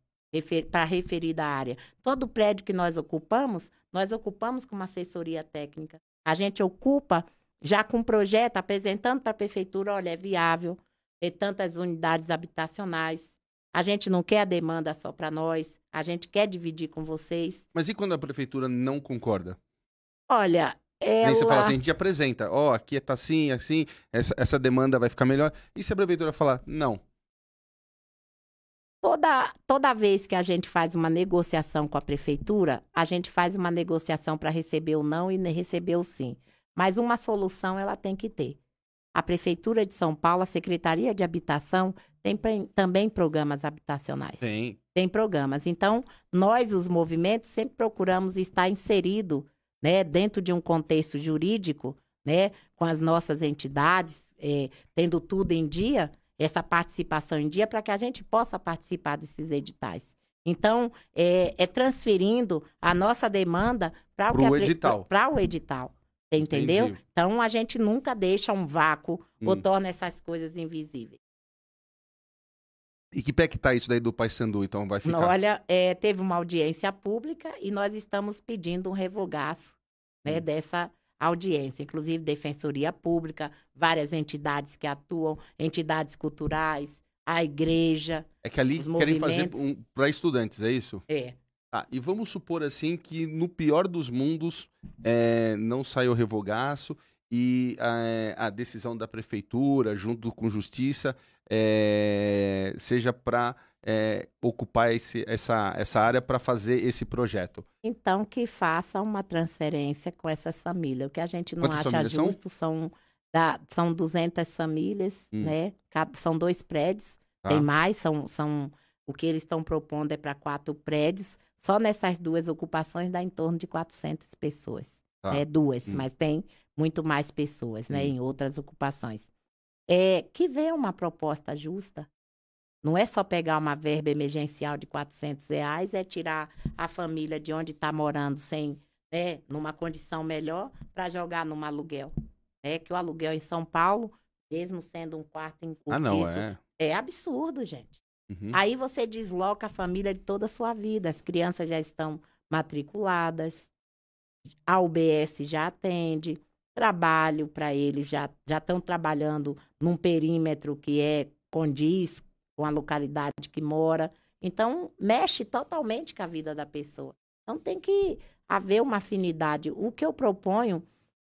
para a referida área. Todo prédio que nós ocupamos, nós ocupamos com uma assessoria técnica. A gente ocupa já com um projeto, apresentando para a prefeitura, olha, é viável ter tantas unidades habitacionais. A gente não quer a demanda só para nós, a gente quer dividir com vocês. Mas e quando a prefeitura não concorda? Olha, ela... Aí você fala assim, a gente apresenta, ó, oh, aqui tá assim, assim, essa, essa demanda vai ficar melhor. E se a prefeitura falar, não? Toda, toda vez que a gente faz uma negociação com a prefeitura, a gente faz uma negociação para receber o não e receber o sim. Mas uma solução ela tem que ter. A Prefeitura de São Paulo, a Secretaria de Habitação, tem também programas habitacionais. Tem. Tem programas. Então, nós, os movimentos, sempre procuramos estar inserido né, dentro de um contexto jurídico, né, com as nossas entidades, é, tendo tudo em dia, essa participação em dia para que a gente possa participar desses editais. Então, é, é transferindo a nossa demanda para o edital. Para o edital. Entendeu? Entendi. Então, a gente nunca deixa um vácuo hum. ou torna essas coisas invisíveis. E que pé que tá isso daí do Paysandu, então vai ficar? Olha, é, teve uma audiência pública e nós estamos pedindo um revogaço né, hum. dessa audiência, inclusive Defensoria Pública, várias entidades que atuam, entidades culturais, a igreja. É que ali querem fazer um, para estudantes, é isso? É. Tá, e vamos supor assim que no pior dos mundos é, não saiu revogaço e a, a, decisão da prefeitura, junto com justiça, é, seja para é, ocupar esse, essa, essa área para fazer esse projeto. Então, que faça uma transferência com essas famílias. O que a gente não Quantas acha justo são? São, da, são 200 famílias, hum. né? São dois prédios, tá. tem mais, são, são o que eles estão propondo é para quatro prédios. Só nessas duas ocupações dá em torno de 400 pessoas. Tá. Né? Duas, hum. mas tem muito mais pessoas, né? Em outras ocupações. É, que vê uma proposta justa, não é só pegar uma verba emergencial de 400 reais, é tirar a família de onde está morando sem, né, numa condição melhor, para jogar num aluguel. É que o aluguel em São Paulo, mesmo sendo um quarto em ah, não, é. é absurdo, gente. Uhum. Aí você desloca a família de toda a sua vida. As crianças já estão matriculadas, a UBS já atende, trabalho para eles já estão trabalhando num perímetro que é condiz com a localidade que mora. Então, mexe totalmente com a vida da pessoa. Então, tem que haver uma afinidade. O que eu proponho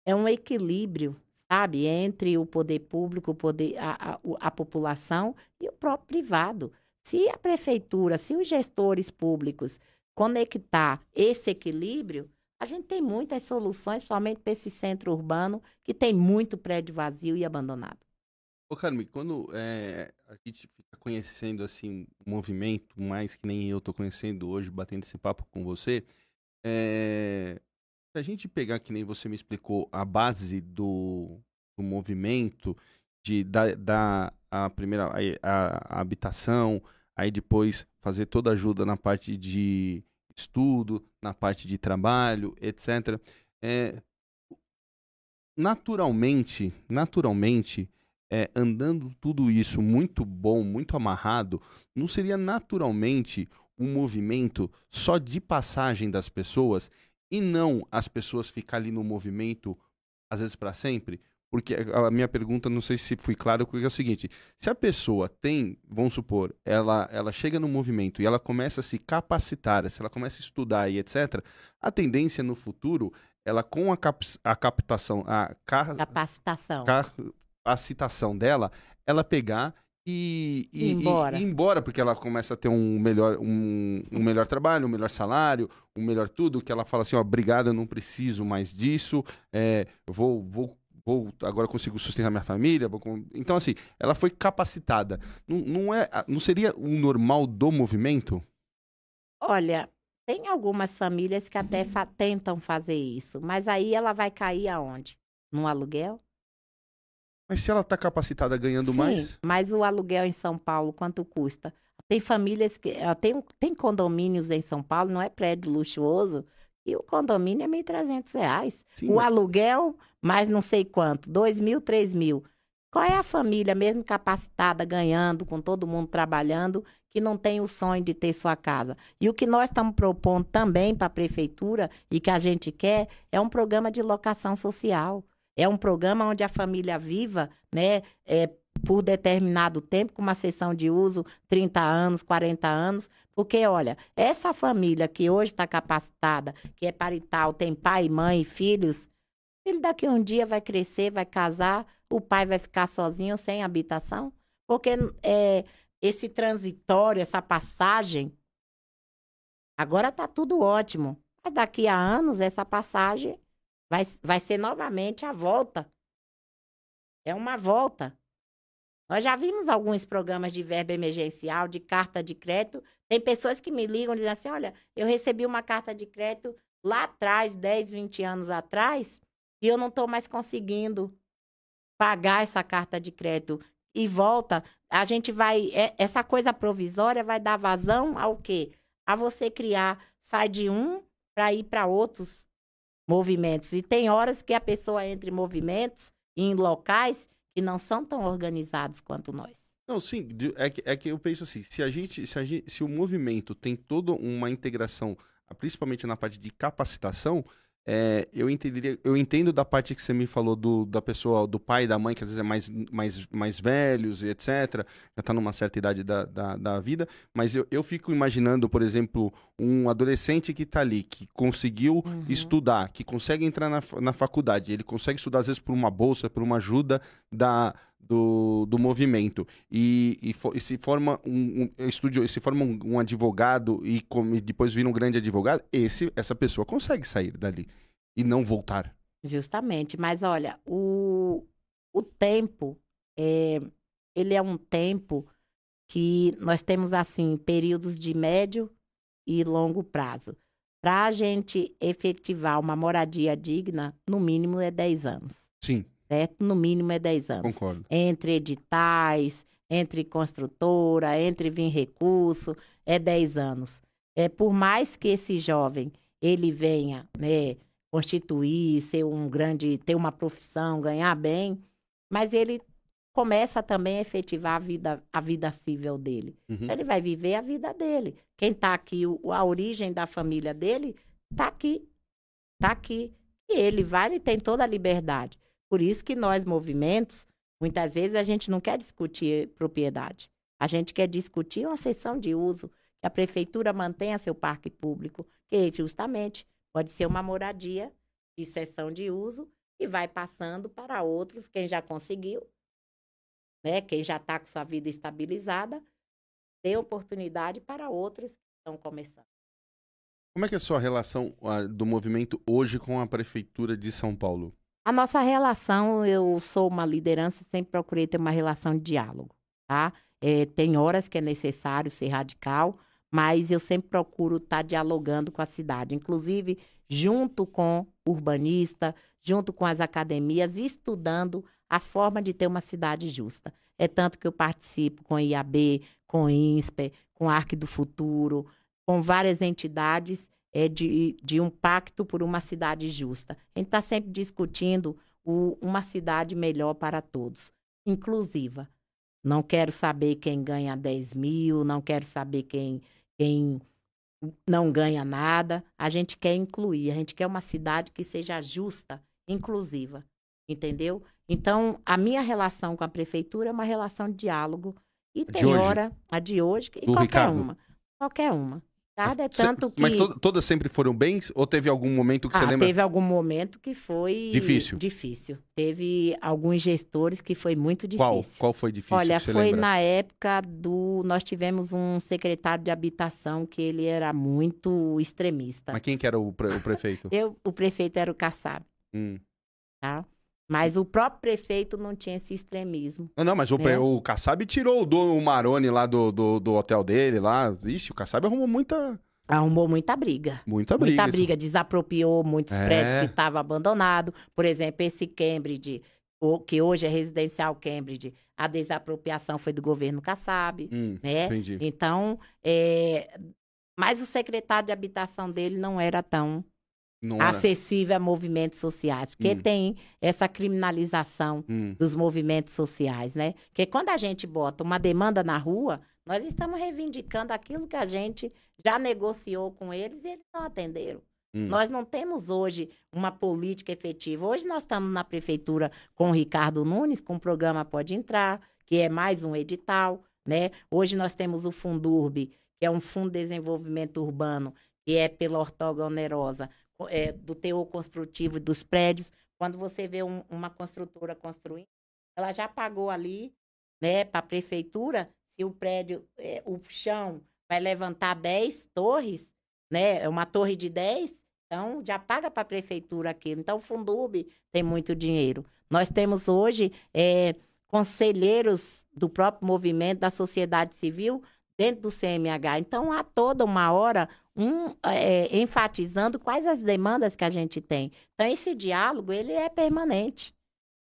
é um equilíbrio, sabe, entre o poder público, o poder, a, a, a população e o próprio privado. Se a prefeitura, se os gestores públicos conectar esse equilíbrio, a gente tem muitas soluções, principalmente para esse centro urbano, que tem muito prédio vazio e abandonado. Ô, Carmen, quando é, a gente fica conhecendo assim o movimento, mais que nem eu tô conhecendo hoje, batendo esse papo com você, é, se a gente pegar, que nem você me explicou, a base do, do movimento, de da, da a primeira a, a habitação, aí depois fazer toda a ajuda na parte de estudo, na parte de trabalho, etc. É, naturalmente, naturalmente, é, andando tudo isso muito bom, muito amarrado, não seria naturalmente um movimento só de passagem das pessoas e não as pessoas ficar ali no movimento às vezes para sempre? Porque a minha pergunta, não sei se fui claro, porque é o seguinte: se a pessoa tem, vamos supor, ela, ela chega no movimento e ela começa a se capacitar, se ela começa a estudar e etc., a tendência no futuro, ela com a, cap, a captação, a ca, capacitação, a citação dela, ela pegar e, e, embora. E, e, embora, porque ela começa a ter um melhor, um, um, melhor trabalho, um melhor salário, um melhor tudo, que ela fala assim, ó, obrigado, eu não preciso mais disso, é, vou, vou, vou, agora consigo sustentar minha família, vou, então assim, ela foi capacitada. Não, não, é, não seria o normal do movimento? Olha, tem algumas famílias que até fa tentam fazer isso, mas aí ela vai cair aonde? Num aluguel? Mas se ela está capacitada ganhando Sim, mais? Mas o aluguel em São Paulo, quanto custa? Tem famílias que. Tem, tem condomínios em São Paulo, não é prédio luxuoso, e o condomínio é R$ 1.300. o mas... aluguel, mais não sei quanto, R$ mil, R$ mil. Qual é a família, mesmo capacitada, ganhando, com todo mundo trabalhando, que não tem o sonho de ter sua casa? E o que nós estamos propondo também para a prefeitura e que a gente quer é um programa de locação social. É um programa onde a família viva, né, é, por determinado tempo, com uma sessão de uso, 30 anos, 40 anos. Porque, olha, essa família que hoje está capacitada, que é parital, tem pai, mãe, filhos, ele daqui um dia vai crescer, vai casar, o pai vai ficar sozinho, sem habitação. Porque é, esse transitório, essa passagem, agora tá tudo ótimo. Mas daqui a anos, essa passagem vai, vai ser novamente a volta. É uma volta. Nós já vimos alguns programas de verba emergencial, de carta de crédito. Tem pessoas que me ligam e dizem assim: olha, eu recebi uma carta de crédito lá atrás, 10, 20 anos atrás, e eu não estou mais conseguindo pagar essa carta de crédito. E volta, a gente vai. É, essa coisa provisória vai dar vazão ao quê? A você criar, sai de um para ir para outros movimentos. E tem horas que a pessoa entra em movimentos, em locais que não são tão organizados quanto nós. Não, sim, é que, é que eu penso assim, se a gente, se a gente, se o movimento tem toda uma integração, principalmente na parte de capacitação, é, eu entenderia, eu entendo da parte que você me falou do, da pessoa, do pai e da mãe, que às vezes é mais, mais, mais velhos e etc. Já está numa certa idade da, da, da, vida, mas eu, eu fico imaginando, por exemplo, um adolescente que está ali, que conseguiu uhum. estudar, que consegue entrar na, na faculdade, ele consegue estudar às vezes por uma bolsa, por uma ajuda da, do, do movimento e, e, e, se forma um, um estudio, se forma um, um advogado e, com, e, depois vira um grande advogado, esse, essa pessoa consegue sair dali e não voltar. Justamente, mas olha, o, o tempo, é, ele é um tempo que nós temos assim períodos de médio e longo prazo. Para a gente efetivar uma moradia digna, no mínimo é 10 anos. Sim certo? No mínimo é 10 anos. Concordo. Entre editais, entre construtora, entre vir recurso, é 10 anos. É, por mais que esse jovem ele venha né, constituir, ser um grande, ter uma profissão, ganhar bem, mas ele começa também a efetivar a vida, a vida civil dele. Uhum. Ele vai viver a vida dele. Quem está aqui, o, a origem da família dele, está aqui. Está aqui. E ele vai, ele tem toda a liberdade. Por isso que nós, movimentos, muitas vezes a gente não quer discutir propriedade. A gente quer discutir uma sessão de uso, que a prefeitura mantenha seu parque público, que justamente pode ser uma moradia de sessão de uso e vai passando para outros, quem já conseguiu, né? quem já está com sua vida estabilizada, ter oportunidade para outros que estão começando. Como é que é a sua relação do movimento hoje com a prefeitura de São Paulo? A nossa relação, eu sou uma liderança, sempre procurei ter uma relação de diálogo, tá? É, tem horas que é necessário ser radical, mas eu sempre procuro estar tá dialogando com a cidade, inclusive junto com urbanista, junto com as academias, estudando a forma de ter uma cidade justa. É tanto que eu participo com IAB, com INSPE, com Arque do Futuro, com várias entidades é, de, de um pacto por uma cidade justa. A gente está sempre discutindo o, uma cidade melhor para todos, inclusiva. Não quero saber quem ganha 10 mil, não quero saber quem, quem não ganha nada. A gente quer incluir, a gente quer uma cidade que seja justa, inclusiva. Entendeu? Então, a minha relação com a prefeitura é uma relação de diálogo. E tem hora, a de hoje, e qualquer Ricardo. uma. Qualquer uma. Cada é tanto que... Mas to todas sempre foram bens? Ou teve algum momento que ah, você lembra? Teve algum momento que foi... Difícil? Difícil. Teve alguns gestores que foi muito difícil. Qual? Qual foi difícil Olha, foi lembra? na época do... Nós tivemos um secretário de habitação que ele era muito extremista. Mas quem que era o, pre o prefeito? Eu, o prefeito era o Kassab. Hum. Tá? Mas o próprio prefeito não tinha esse extremismo. Não, não mas o, né? o Kassab tirou o, do, o Maroni lá do, do, do, hotel dele lá. Ixi, o Kassab arrumou muita... Arrumou muita briga. Muita briga. Muita briga, desapropriou muitos é. prédios que estavam abandonados. Por exemplo, esse Cambridge, que hoje é residencial Cambridge, a desapropriação foi do governo Kassab, hum, né? Entendi. Então, é... mas o secretário de habitação dele não era tão não acessível a movimentos sociais, porque hum. tem essa criminalização hum. dos movimentos sociais, né? Porque quando a gente bota uma demanda na rua, nós estamos reivindicando aquilo que a gente já negociou com eles e eles não atenderam. Hum. Nós não temos hoje uma política efetiva. Hoje nós estamos na prefeitura com o Ricardo Nunes, com o programa Pode Entrar, que é mais um edital, né? Hoje nós temos o Fundurb, que é um Fundo de Desenvolvimento Urbano, que é pela ortogonerosa, é, do teor construtivo dos prédios. Quando você vê um, uma construtora construindo, ela já pagou ali, né, para a prefeitura se o prédio, é, o chão vai levantar 10 torres, né? É uma torre de 10, então já paga para a prefeitura aquilo. Então o Fundub tem muito dinheiro. Nós temos hoje é, conselheiros do próprio movimento da sociedade civil dentro do CMH. Então há toda uma hora um é, enfatizando quais as demandas que a gente tem. Então esse diálogo ele é permanente,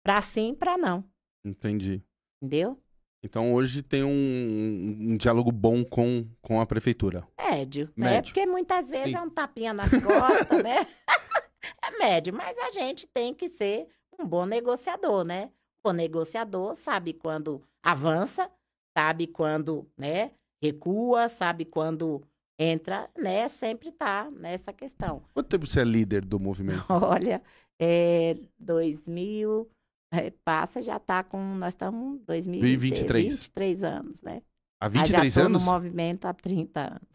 para sim, para não. Entendi. Entendeu? Então hoje tem um, um, diálogo bom com, com a prefeitura. Médio, né? médio. né? Porque muitas vezes Sim. é um tapinha nas costas, né? é médio, mas a gente tem que ser um bom negociador, né? O negociador sabe quando avança, sabe quando, né, recua, sabe quando entra, né? Sempre tá nessa questão. Quanto tempo você é líder do movimento? Olha, é 2000 é, passa, já está com. Nós estamos em 2023. 23 anos, né? Há 23 já anos? no movimento há 30 anos.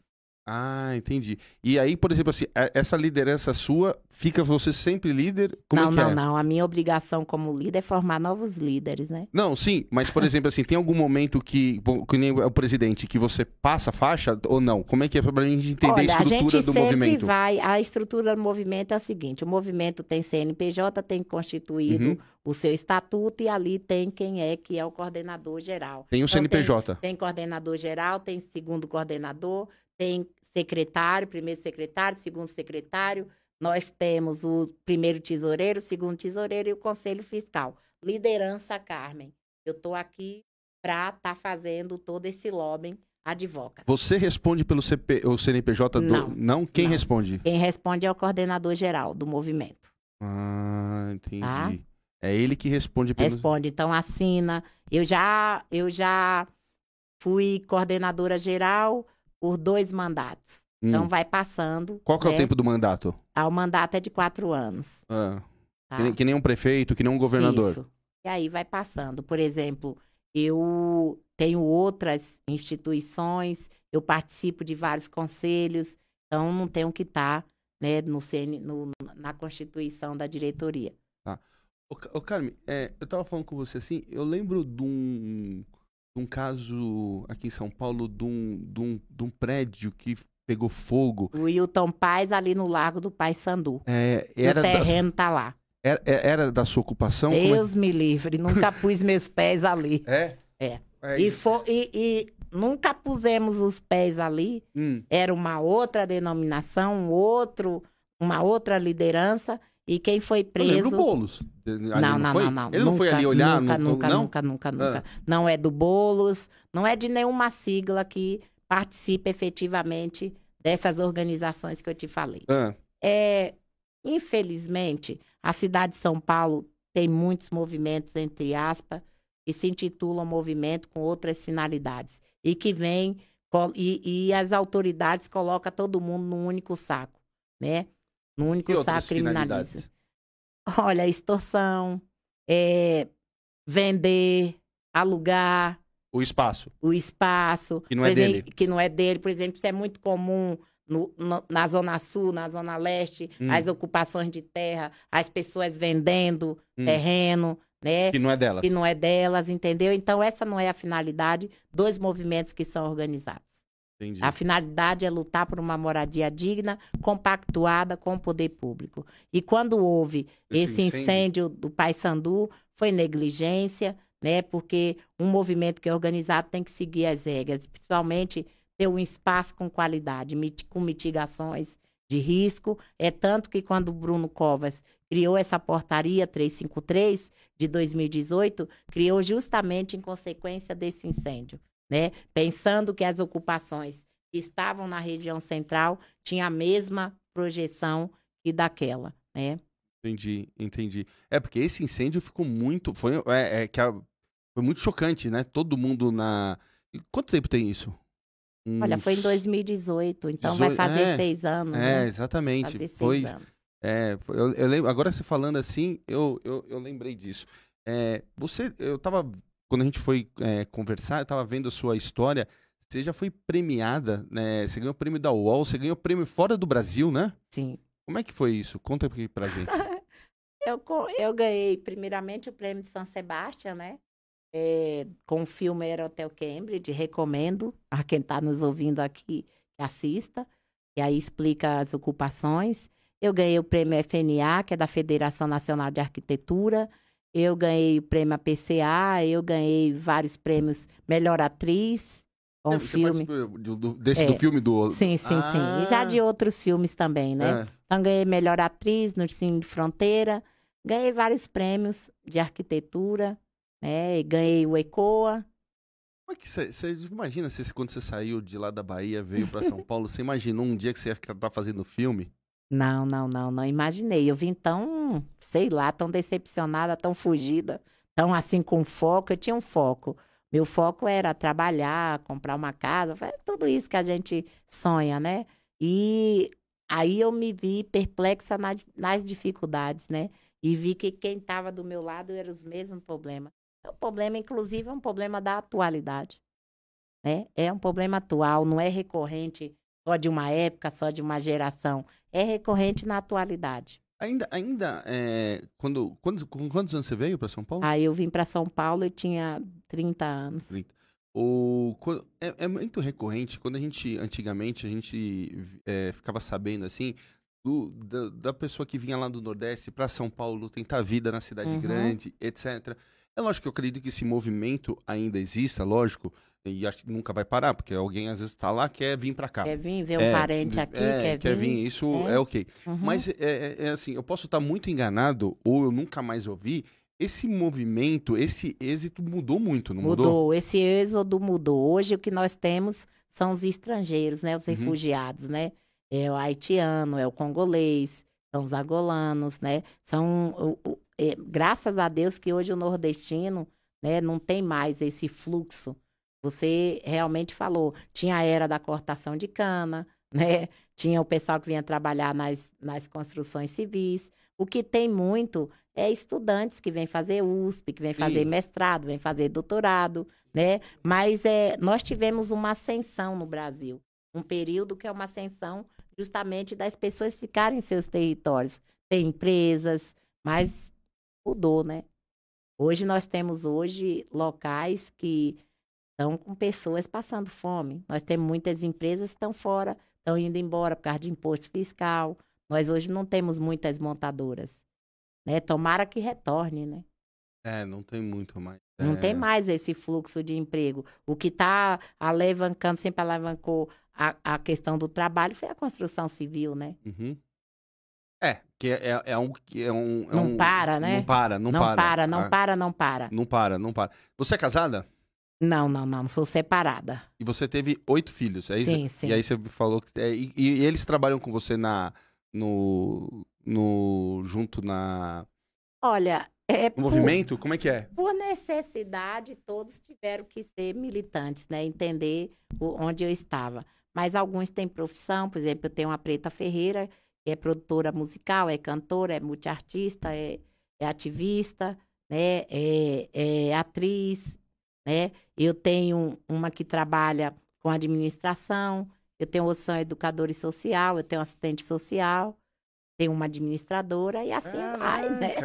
Ah, entendi. E aí, por exemplo, assim, essa liderança sua, fica você sempre líder? Como não, é não, é? não. A minha obrigação como líder é formar novos líderes, né? Não, sim, mas, por exemplo, assim, tem algum momento que, que nem o presidente, que você passa a faixa ou não? Como é que é pra gente entender Olha, a estrutura a gente do sempre movimento? vai, a estrutura do movimento é a seguinte, o movimento tem CNPJ, tem constituído uhum. o seu estatuto e ali tem quem é que é o coordenador geral. Tem o então, CNPJ. Tem, tem coordenador geral, tem segundo coordenador, tem secretário, primeiro secretário, segundo secretário. Nós temos o primeiro tesoureiro, o segundo tesoureiro e o conselho fiscal. Liderança Carmen. Eu estou aqui para estar tá fazendo todo esse lobbying advoca. Você responde pelo CP, o CNPJ do... Não. Não? Quem não. responde? Quem responde é o coordenador geral do movimento. Ah, entendi. Tá? É ele que responde pelo... Responde, então assina. Eu já, eu já fui coordenadora geral, por dois mandatos. Então, hum. Então vai passando. Qual que né? é o né? tempo do mandato? Ah, o mandato é de quatro anos. Ah. Tá? Que, nem, que, nem, um prefeito, que nem um governador. Isso. E aí vai passando. Por exemplo, eu tenho outras instituições, eu participo de vários conselhos, então não tenho que estar né, no, CN, no na constituição da diretoria. Tá. Ô, Carmen, é, eu estava falando com você assim, eu lembro de um um caso aqui em São Paulo de um, de um, de um prédio que pegou fogo. O Wilton Paz ali no Lago do Pai Sandu. É, era o terreno da... tá lá. Era, é, era, da sua ocupação? É Deus é? me livre, nunca pus meus pés ali. É? É. é e, for, e, e, nunca pusemos os pés ali. Hum. Era uma outra denominação, um outro, uma outra liderança. E quem foi preso. Eu lembro Boulos. Não, não, não, não, não. Ele não foi ali olhar? Nunca, no... nunca, não? nunca, nunca, nunca. Ah. Não é do Boulos, não é de nenhuma sigla que participe efetivamente dessas organizações que eu te falei. Ah. É, infelizmente, a cidade de São Paulo tem muitos movimentos, entre aspas, que se intitulam movimento com outras finalidades. E que vem, e, e as autoridades colocam todo mundo num único saco, né? No único saco criminaliza. Olha, extorsão, é, vender, alugar. O espaço. O espaço. Que não é exemplo, dele. Que não é dele. Por exemplo, isso é muito comum no, no, na Zona Sul, na Zona Leste, hum. as ocupações de terra, as pessoas vendendo hum. terreno, né? Que não é delas. Que não é delas, entendeu? Então, essa não é a finalidade dos movimentos que são organizados. Entendi. A finalidade é lutar por uma moradia digna, compactuada com o poder público. E quando houve esse, esse incêndio, incêndio do Paysandu, foi negligência, né? Porque um movimento que é organizado tem que seguir as regras, principalmente ter um espaço com qualidade, com mitigações de risco. É tanto que quando o Bruno Covas criou essa portaria 353 de 2018, criou justamente em consequência desse incêndio né? Pensando que as ocupações que estavam na região central tinham a mesma projeção que daquela, né? Entendi, entendi. É porque esse incêndio ficou muito, foi, é, é que a, foi muito chocante, né? Todo mundo na. Quanto tempo tem isso? Uns... Olha, foi em 2018, então 18... vai fazer é, seis anos. É, né? exatamente. foi. É, eu, eu, lembro, agora você falando assim, eu, eu, eu lembrei disso. É, você, eu tava quando a gente foi é, conversar, eu estava vendo a sua história. Você já foi premiada, né? Você ganhou o prêmio da UOL, você ganhou o prêmio fora do Brasil, né? Sim. Como é que foi isso? Conta aqui pra gente. eu, eu ganhei, primeiramente, o prêmio de São Sebastião, né? é, com o filme Era Hotel Cambridge, recomendo a quem está nos ouvindo aqui que assista, e aí explica as ocupações. Eu ganhei o prêmio FNA, que é da Federação Nacional de Arquitetura. Eu ganhei o prêmio APCA, eu ganhei vários prêmios Melhor Atriz, com o filme. Do, do, desse é. do filme do. Sim, sim, ah. sim. E já de outros filmes também, né? É. Então ganhei Melhor Atriz no Cine de Fronteira. Ganhei vários prêmios de arquitetura, né? E ganhei o ECOA. Como é que você imagina se quando você saiu de lá da Bahia, veio para São Paulo, você imaginou um dia que você ia estar fazendo filme? Não, não, não, não imaginei. Eu vim tão, sei lá, tão decepcionada, tão fugida, tão assim com foco. Eu tinha um foco. Meu foco era trabalhar, comprar uma casa, tudo isso que a gente sonha, né? E aí eu me vi perplexa nas, nas dificuldades, né? E vi que quem estava do meu lado era os mesmos problemas. O problema, inclusive, é um problema da atualidade. Né? É um problema atual, não é recorrente só de uma época, só de uma geração. É recorrente na atualidade. Ainda, ainda é, quando, quando, com quantos anos você veio para São Paulo? Ah, eu vim para São Paulo e tinha 30 anos. 30. O, é, é, muito recorrente, quando a gente, antigamente, a gente é, ficava sabendo, assim, do, da, da, pessoa que vinha lá do Nordeste para São Paulo tentar vida na cidade uhum. grande, etc. É lógico que eu acredito que esse movimento ainda exista, lógico, e acho que nunca vai parar, porque alguém às vezes está lá, quer vir para cá. Quer vir ver um é, parente aqui, é, quer, quer vir. vir. Isso é, é ok. Uhum. Mas é, é, é, assim, eu posso estar muito enganado, ou eu nunca mais ouvi, esse movimento, esse êxito mudou muito, não mudou? Mudou, esse êxodo mudou. Hoje o que nós temos são os estrangeiros, né? Os uhum. refugiados, né? É o haitiano, é o congolês, são os angolanos, né? São é, graças a Deus que hoje o nordestino né, não tem mais esse fluxo. Você realmente falou, tinha a era da cortação de cana, né? Tinha o pessoal que vinha trabalhar nas, nas construções civis. O que tem muito é estudantes que vêm fazer USP, que vêm fazer Sim. mestrado, vêm fazer doutorado, né? Mas é, nós tivemos uma ascensão no Brasil, um período que é uma ascensão justamente das pessoas ficarem em seus territórios. Tem empresas, mas mudou, né? Hoje nós temos hoje locais que estão com pessoas passando fome. Nós temos muitas empresas que estão fora, estão indo embora por causa de imposto fiscal. Nós hoje não temos muitas montadoras. Né? Tomara que retorne, né? É, não tem muito mais. Não é... tem mais esse fluxo de emprego. O que está alavancando, sempre alavancou a, a questão do trabalho foi a construção civil, né? Uhum. É, que é, é, é, um, é um. É não um, para, né? Não para, não, não para. para. Não ah. para, não para. Não para, não para. Você é casada? Não, não, não. Sou separada. E você teve oito filhos, é isso? Sim, sim. E aí você falou que. É, e, e, eles trabalham com você na. No. no junto na. Olha. É por, movimento? Como é que é? Por necessidade, todos tiveram que ser militantes, né? Entender o, onde eu estava. Mas alguns têm profissão, por exemplo, eu tenho uma Preta Ferreira é produtora musical, é cantora, é multiartista, é, é ativista, né? É, é atriz, né? Eu tenho uma que trabalha com administração, eu tenho outra educadora e social, eu tenho assistente social, tenho uma administradora e assim Caraca, vai, né?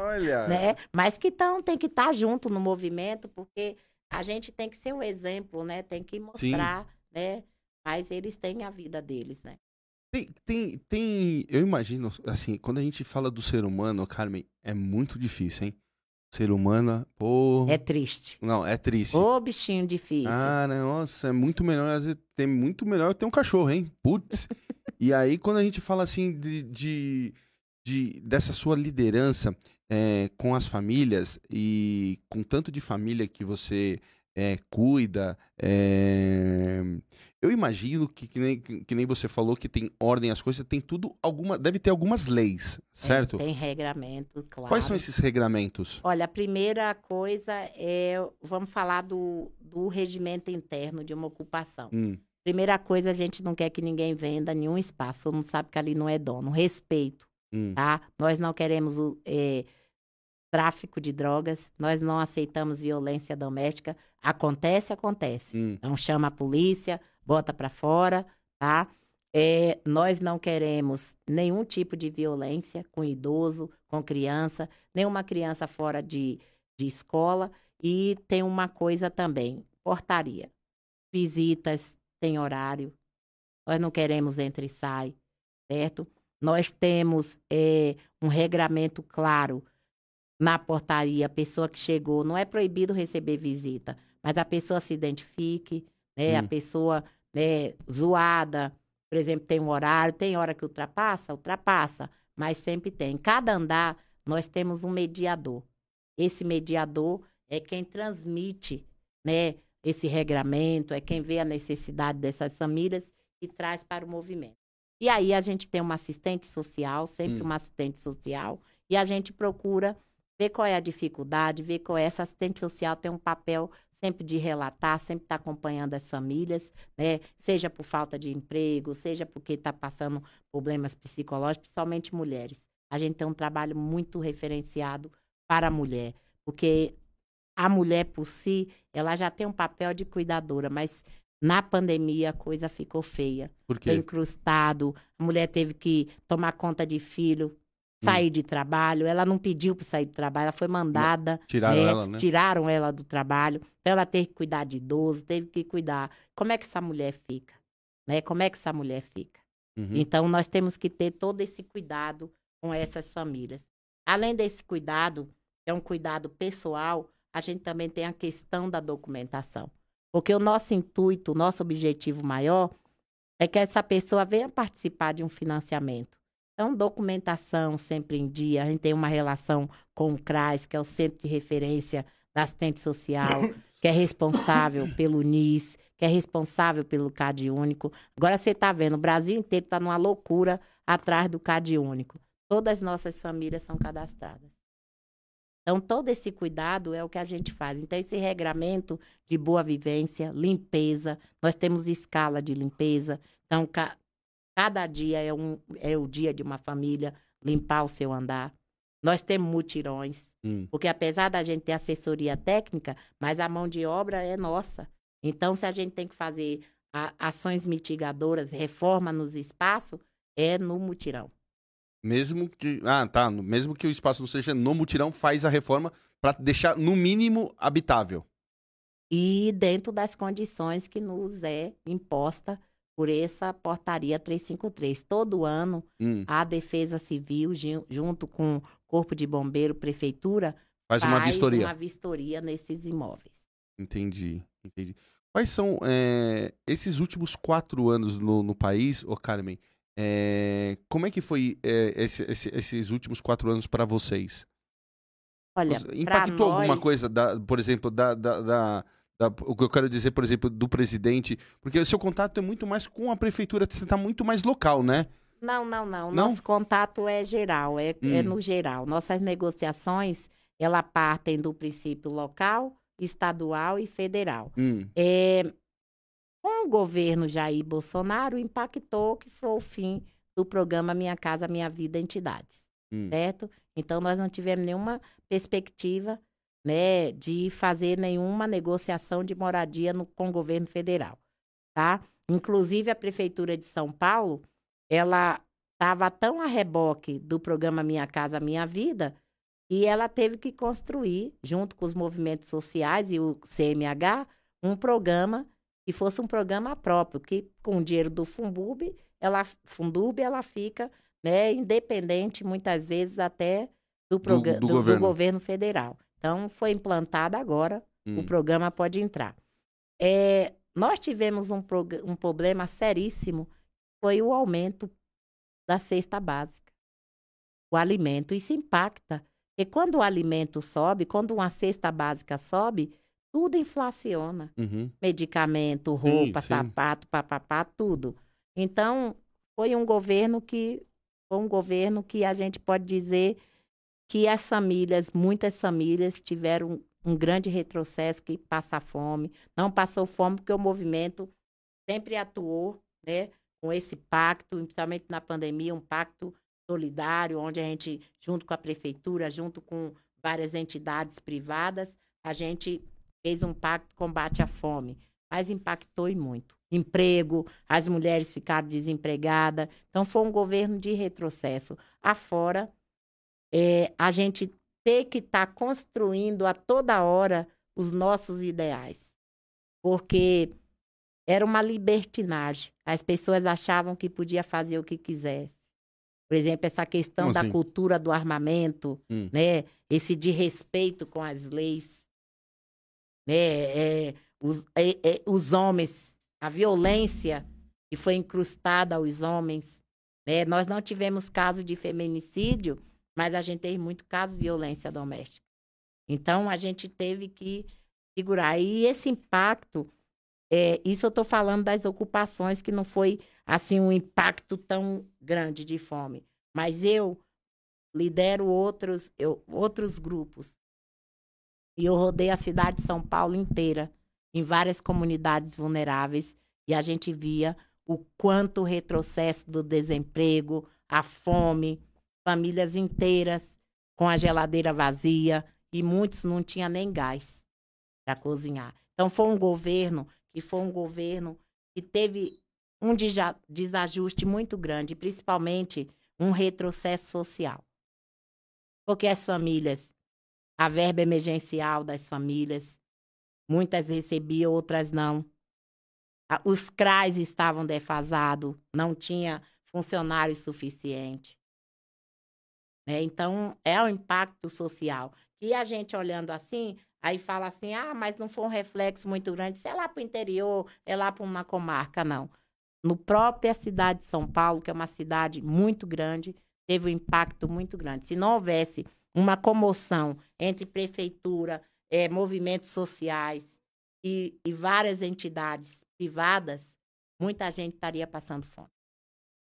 Olha. né? Mas que então tem que estar tá junto no movimento, porque a gente tem que ser o um exemplo, né? Tem que mostrar, Sim. né? Mas eles têm a vida deles, né? Tem, tem, tem, eu imagino, assim, quando a gente fala do ser humano, Carmen, é muito difícil, hein? Ser humano, pô. É triste. Não, é triste. Ô, bichinho difícil. Ah, nossa, é muito melhor, às vezes, tem muito melhor ter um cachorro, hein? Putz. e aí, quando a gente fala assim de, de, de dessa sua liderança é, com as famílias e com tanto de família que você é, cuida, é, eu imagino que, que, nem, que nem você falou que tem ordem as coisas, tem tudo, alguma, deve ter algumas leis, certo? Tem, tem regramento, claro. Quais são esses regramentos? Olha, a primeira coisa é, vamos falar do, do regimento interno de uma ocupação. Hum. Primeira coisa, a gente não quer que ninguém venda nenhum espaço, não sabe que ali não é dono. Respeito, hum. tá? Nós não queremos é, tráfico de drogas, nós não aceitamos violência doméstica. Acontece, acontece. Hum. Então chama a polícia, bota para fora, tá? É, nós não queremos nenhum tipo de violência com idoso, com criança, nenhuma criança fora de, de escola. E tem uma coisa também, portaria. Visitas tem horário. Nós não queremos entre e sai, certo? Nós temos é, um regramento claro na portaria. A pessoa que chegou, não é proibido receber visita, mas a pessoa se identifique, né? Hum. A pessoa né, zoada, por exemplo, tem um horário, tem hora que ultrapassa, ultrapassa, mas sempre tem. Cada andar nós temos um mediador. Esse mediador é quem transmite, né, esse regramento, é quem vê a necessidade dessas famílias e traz para o movimento. E aí a gente tem uma assistente social, sempre hum. uma assistente social, e a gente procura ver qual é a dificuldade, ver qual é. Essa assistente social tem um papel sempre de relatar, sempre estar tá acompanhando as famílias, né? Seja por falta de emprego, seja porque está passando problemas psicológicos, principalmente mulheres. A gente tem um trabalho muito referenciado para a mulher, porque a mulher por si, ela já tem um papel de cuidadora, mas na pandemia a coisa ficou feia. Por quê? Foi incrustado, a mulher teve que tomar conta de filho, sair de trabalho. Ela não pediu para sair do trabalho, ela foi mandada. Tiraram né? ela, né? Tiraram ela do trabalho. Então ela teve que cuidar de idoso, teve que cuidar. Como é que essa mulher fica? Né? Como é que essa mulher fica? Uhum. Então nós temos que ter todo esse cuidado com essas famílias. Além desse cuidado, é um cuidado pessoal, a gente também tem a questão da documentação. Porque o nosso intuito, o nosso objetivo maior é que essa pessoa venha participar de um financiamento. Então, documentação sempre em dia. A gente tem uma relação com o CRAS, que é o Centro de Referência da Assistente Social, que é responsável pelo NIS, que é responsável pelo CAD Único. Agora você está vendo, o Brasil inteiro está numa loucura atrás do CAD Único. Todas as nossas famílias são cadastradas. Então, todo esse cuidado é o que a gente faz. Então, esse regramento de boa vivência, limpeza, nós temos escala de limpeza. Então, cada dia é, um, é o dia de uma família limpar o seu andar. Nós temos mutirões, hum. porque apesar da gente ter assessoria técnica, mas a mão de obra é nossa. Então, se a gente tem que fazer a, ações mitigadoras, reforma nos espaços, é no mutirão. Mesmo que. Ah, tá. Mesmo que o espaço não seja no mutirão, faz a reforma para deixar, no mínimo, habitável. E dentro das condições que nos é imposta por essa portaria 353. Todo ano, hum. a Defesa Civil, junto com o Corpo de Bombeiro, Prefeitura, faz, uma vistoria. uma vistoria nesses imóveis. Entendi, entendi. Quais são é, esses últimos quatro anos no, no país, ô Carmen? É, como é que foi é, esse, esse, esses últimos quatro anos para vocês? Olha, impactou nós... alguma coisa, da, por exemplo, da, da, da, o que eu quero dizer, por exemplo, do presidente? Porque o seu contato é muito mais com a prefeitura, você está muito mais local, né? Não, não, não, não. Nosso contato é geral, é, é hum. é no geral. Nossas negociações, ela partem do princípio local, estadual e federal. Hum. É, com o governo Jair Bolsonaro, impactou que foi o fim do programa Minha Casa Minha Vida Entidades, hum. certo? Então, nós não tivemos nenhuma perspectiva né, de fazer nenhuma negociação de moradia no, com o governo federal, tá? Inclusive, a Prefeitura de São Paulo, ela estava tão a reboque do programa Minha Casa Minha Vida, e ela teve que construir, junto com os movimentos sociais e o CMH, um programa que fosse um programa próprio, que com o dinheiro do Fundub, ela, Fundub, ela fica né, independente, muitas vezes, até do, do, do, do governo. governo. federal. Então, foi implantado agora, hum. o programa pode entrar. É, nós tivemos um, um problema seríssimo, foi o aumento da cesta básica, o alimento. Isso impacta, porque quando o alimento sobe, quando uma cesta básica sobe, tudo inflaciona. Uhum. Medicamento, roupa, sim, sim. sapato, papapá, tudo. Então, foi um governo que foi um governo que a gente pode dizer que as famílias, muitas famílias tiveram um grande retrocesso que passa fome. Não passou fome porque o movimento sempre atuou, né, com esse pacto, principalmente na pandemia, um pacto solidário, onde a gente, junto com a prefeitura, junto com várias entidades privadas, a gente fez um pacto combate à fome, mas impactou e muito. Emprego, as mulheres ficaram desempregadas. Então, foi um governo de retrocesso. Afora, é, a gente ter que estar tá construindo a toda hora os nossos ideais. Porque era uma libertinagem. As pessoas achavam que podia fazer o que quisesse. Por exemplo, essa questão Como da assim? cultura do armamento, Hum. né? Esse de respeito com as leis, né? É, os, é, é, os homens, a violência que foi incrustada aos homens, né? Nós não tivemos caso de feminicídio, mas a gente teve muito caso de violência doméstica. Então a gente teve que segurar. E esse impacto, é, isso eu estou falando das ocupações que não foi assim um impacto tão grande de fome. Mas eu lidero outros, eu, outros grupos. E eu rodei a cidade de São Paulo inteira, em várias comunidades vulneráveis, e a gente via o quanto o retrocesso do desemprego, a fome, famílias inteiras com a geladeira vazia, e muitos não tinham nem gás para cozinhar. Então foi um governo que foi um governo que teve um desajuste muito grande, principalmente um retrocesso social. Porque as famílias, a verba emergencial das famílias, muitas recebiam, outras não. Os CRAs estavam defasados, não tinha funcionário suficiente. Né? Então, é o impacto social. E a gente olhando assim, aí fala assim: ah, mas não foi um reflexo muito grande. Isso é lá para o interior, é lá para uma comarca, não. No própria cidade de São Paulo, que é uma cidade muito grande, teve um impacto muito grande. Se não houvesse uma comoção entre prefeitura, eh, movimentos sociais e, e várias entidades privadas, muita gente estaria passando fome.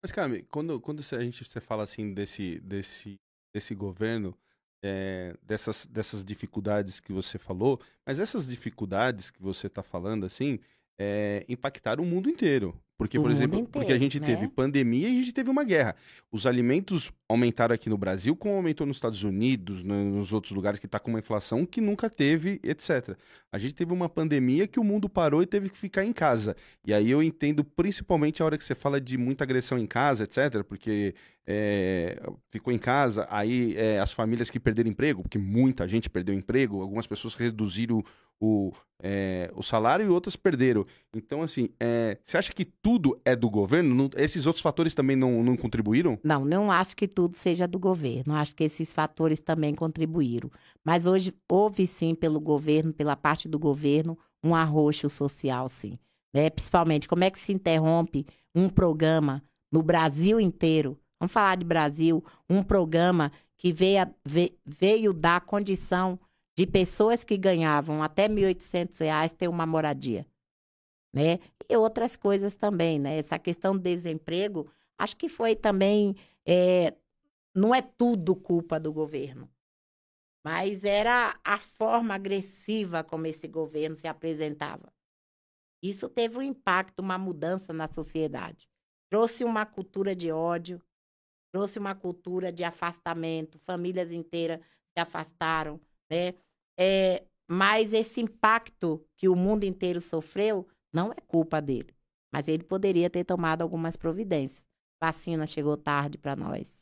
Mas, Cami, quando, quando a gente você fala assim desse, desse, desse governo, é, dessas, dessas dificuldades que você falou, mas essas dificuldades que você está falando, assim, é, impactaram o mundo inteiro. Porque, O por exemplo, porque a inteiro, gente né? teve pandemia e a gente teve uma guerra. Os alimentos aumentaram aqui no Brasil, como aumentou nos Estados Unidos, no- nos outros lugares que está com uma inflação que nunca teve, etc. A gente teve uma pandemia que o mundo parou e teve que ficar em casa. E aí eu entendo principalmente a hora que você fala de muita agressão em casa, etc., porque é, ficou em casa, aí é, as famílias que perderam emprego, porque muita gente perdeu emprego, algumas pessoas reduziram o, é, o salário e outras perderam. Então, assim, é, você acha que tudo é do governo? Não- esses outros fatores também não, não contribuíram? Não, não acho que tudo seja do governo. Acho que esses fatores também contribuíram. Mas hoje houve sim pelo governo, pela parte do governo, um arroxo social, sim. Né? Principalmente, como é que se interrompe um programa no Brasil inteiro? Vamos falar de Brasil, um programa que veio, veio dar condição de pessoas que ganhavam até 1.800 reais ter uma moradia, né? E outras coisas também, né? Essa questão do desemprego, acho que foi também é, não é tudo culpa do governo, mas era a forma agressiva como esse governo se apresentava. Isso teve um impacto, uma mudança na sociedade. Trouxe uma cultura de ódio, trouxe uma cultura de afastamento, famílias inteiras se afastaram, né? É, mas esse impacto que o mundo inteiro sofreu não é culpa dele, mas ele poderia ter tomado algumas providências. Vacina chegou tarde para nós.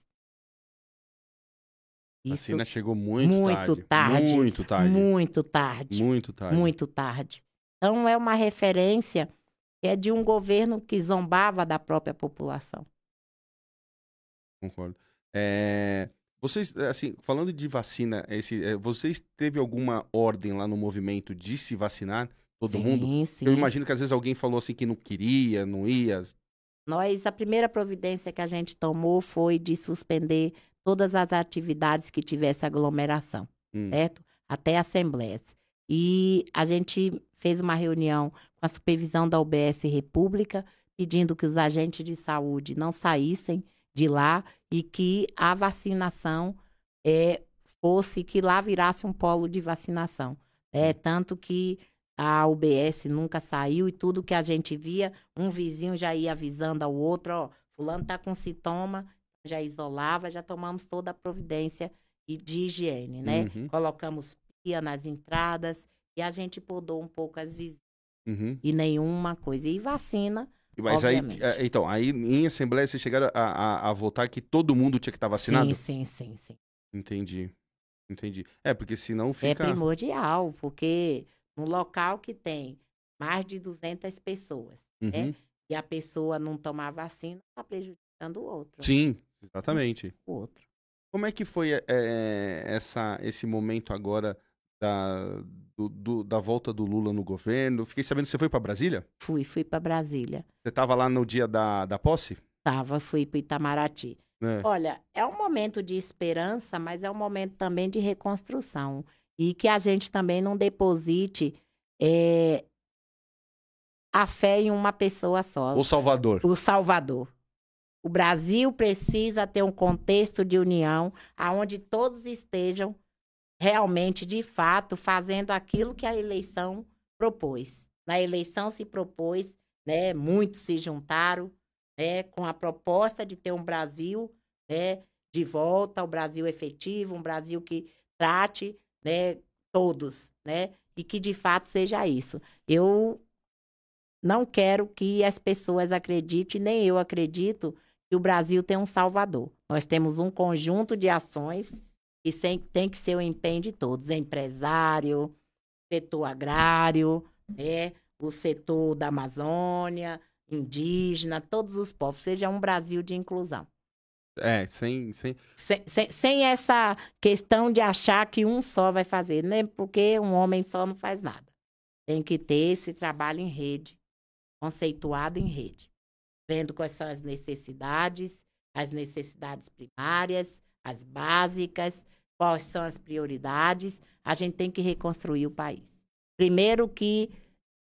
A Isso vacina chegou muito, muito tarde, Muito tarde. muito tarde, Muito tarde. muito tarde. Então é uma referência que é de um governo que zombava da própria população. Concordo. É, vocês, assim, falando de vacina, esse, é, vocês teve alguma ordem lá no movimento de se vacinar? Todo sim, mundo? Sim. Eu imagino que às vezes alguém falou assim que não queria, não ia. Nós, a primeira providência que a gente tomou foi de suspender todas as atividades que tivesse aglomeração, Hum. certo? Até assembleias. E a gente fez uma reunião com a supervisão da UBS República, pedindo que os agentes de saúde não saíssem de lá e que a vacinação é, fosse, que lá virasse um polo de vacinação. É, tanto que a UBS nunca saiu e tudo que a gente via, um vizinho já ia avisando ao outro, ó, fulano tá com sintoma, já isolava, já tomamos toda a providência e de higiene, né? Uhum, Colocamos pia nas entradas e a gente podou um pouco as visitas uhum. e nenhuma coisa. E vacina, Mas aí, Obviamente. é, então, aí em assembleia vocês chegaram a, a, a votar que todo mundo tinha que estar vacinado? sim, sim, sim, sim. Entendi. Entendi. É, porque senão É fica. primordial, porque num local que tem mais de 200 pessoas, né? Uhum. E a pessoa não tomar vacina, está prejudicando o outro. Sim, exatamente. O outro. Como é que foi é, essa, esse momento agora da, do, do, da volta do Lula no governo? Fiquei sabendo que você foi para Brasília? Fui, fui para Brasília. Você estava lá no dia da, da posse? Tava, fui para Itamaraty. É. Olha, é um momento de esperança, mas é um momento também de reconstrução. E que a gente também não deposite é, a fé em uma pessoa só. O Salvador. O Salvador. O Brasil precisa ter um contexto de união aonde todos estejam realmente, de fato, fazendo aquilo que a eleição propôs. Na eleição se propôs, né, muitos se juntaram, né, com a proposta de ter um Brasil, né, de volta, o um Brasil efetivo, um Brasil que trate, né, todos, né, e que de fato seja isso. Eu não quero que as pessoas acreditem, nem eu acredito, que o Brasil tem um salvador. Nós temos um conjunto de ações que tem que ser o empenho de todos, empresário, setor agrário, né, o setor da Amazônia, indígena, todos os povos, seja um Brasil de inclusão. É, sem, sem... Sem, sem, sem essa questão de achar que um só vai fazer, né? Porque um homem só não faz nada. Tem que ter esse trabalho em rede, conceituado em rede, vendo quais são as necessidades, as necessidades primárias, as básicas, quais são as prioridades. A gente tem que reconstruir o país. Primeiro que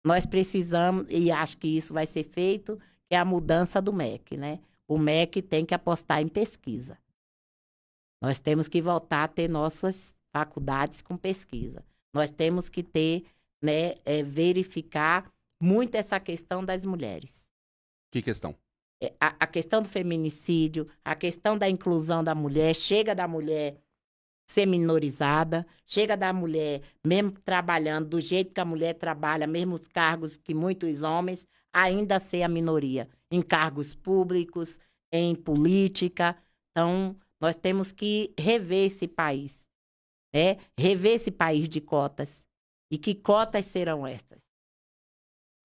nós precisamos, e acho que isso vai ser feito, é a mudança do MEC, né? O MEC tem que apostar em pesquisa. Nós temos que voltar a ter nossas faculdades com pesquisa. Nós temos que ter, né, é, verificar muito essa questão das mulheres. Que questão? É, a, a, questão do feminicídio, a questão da inclusão da mulher, chega da mulher ser minorizada, chega da mulher, mesmo trabalhando do jeito que a mulher trabalha, mesmo os cargos que muitos homens, ainda ser a minoria, em cargos públicos, em política. Então, nós temos que rever esse país, né? rever esse país de cotas. E que cotas serão essas?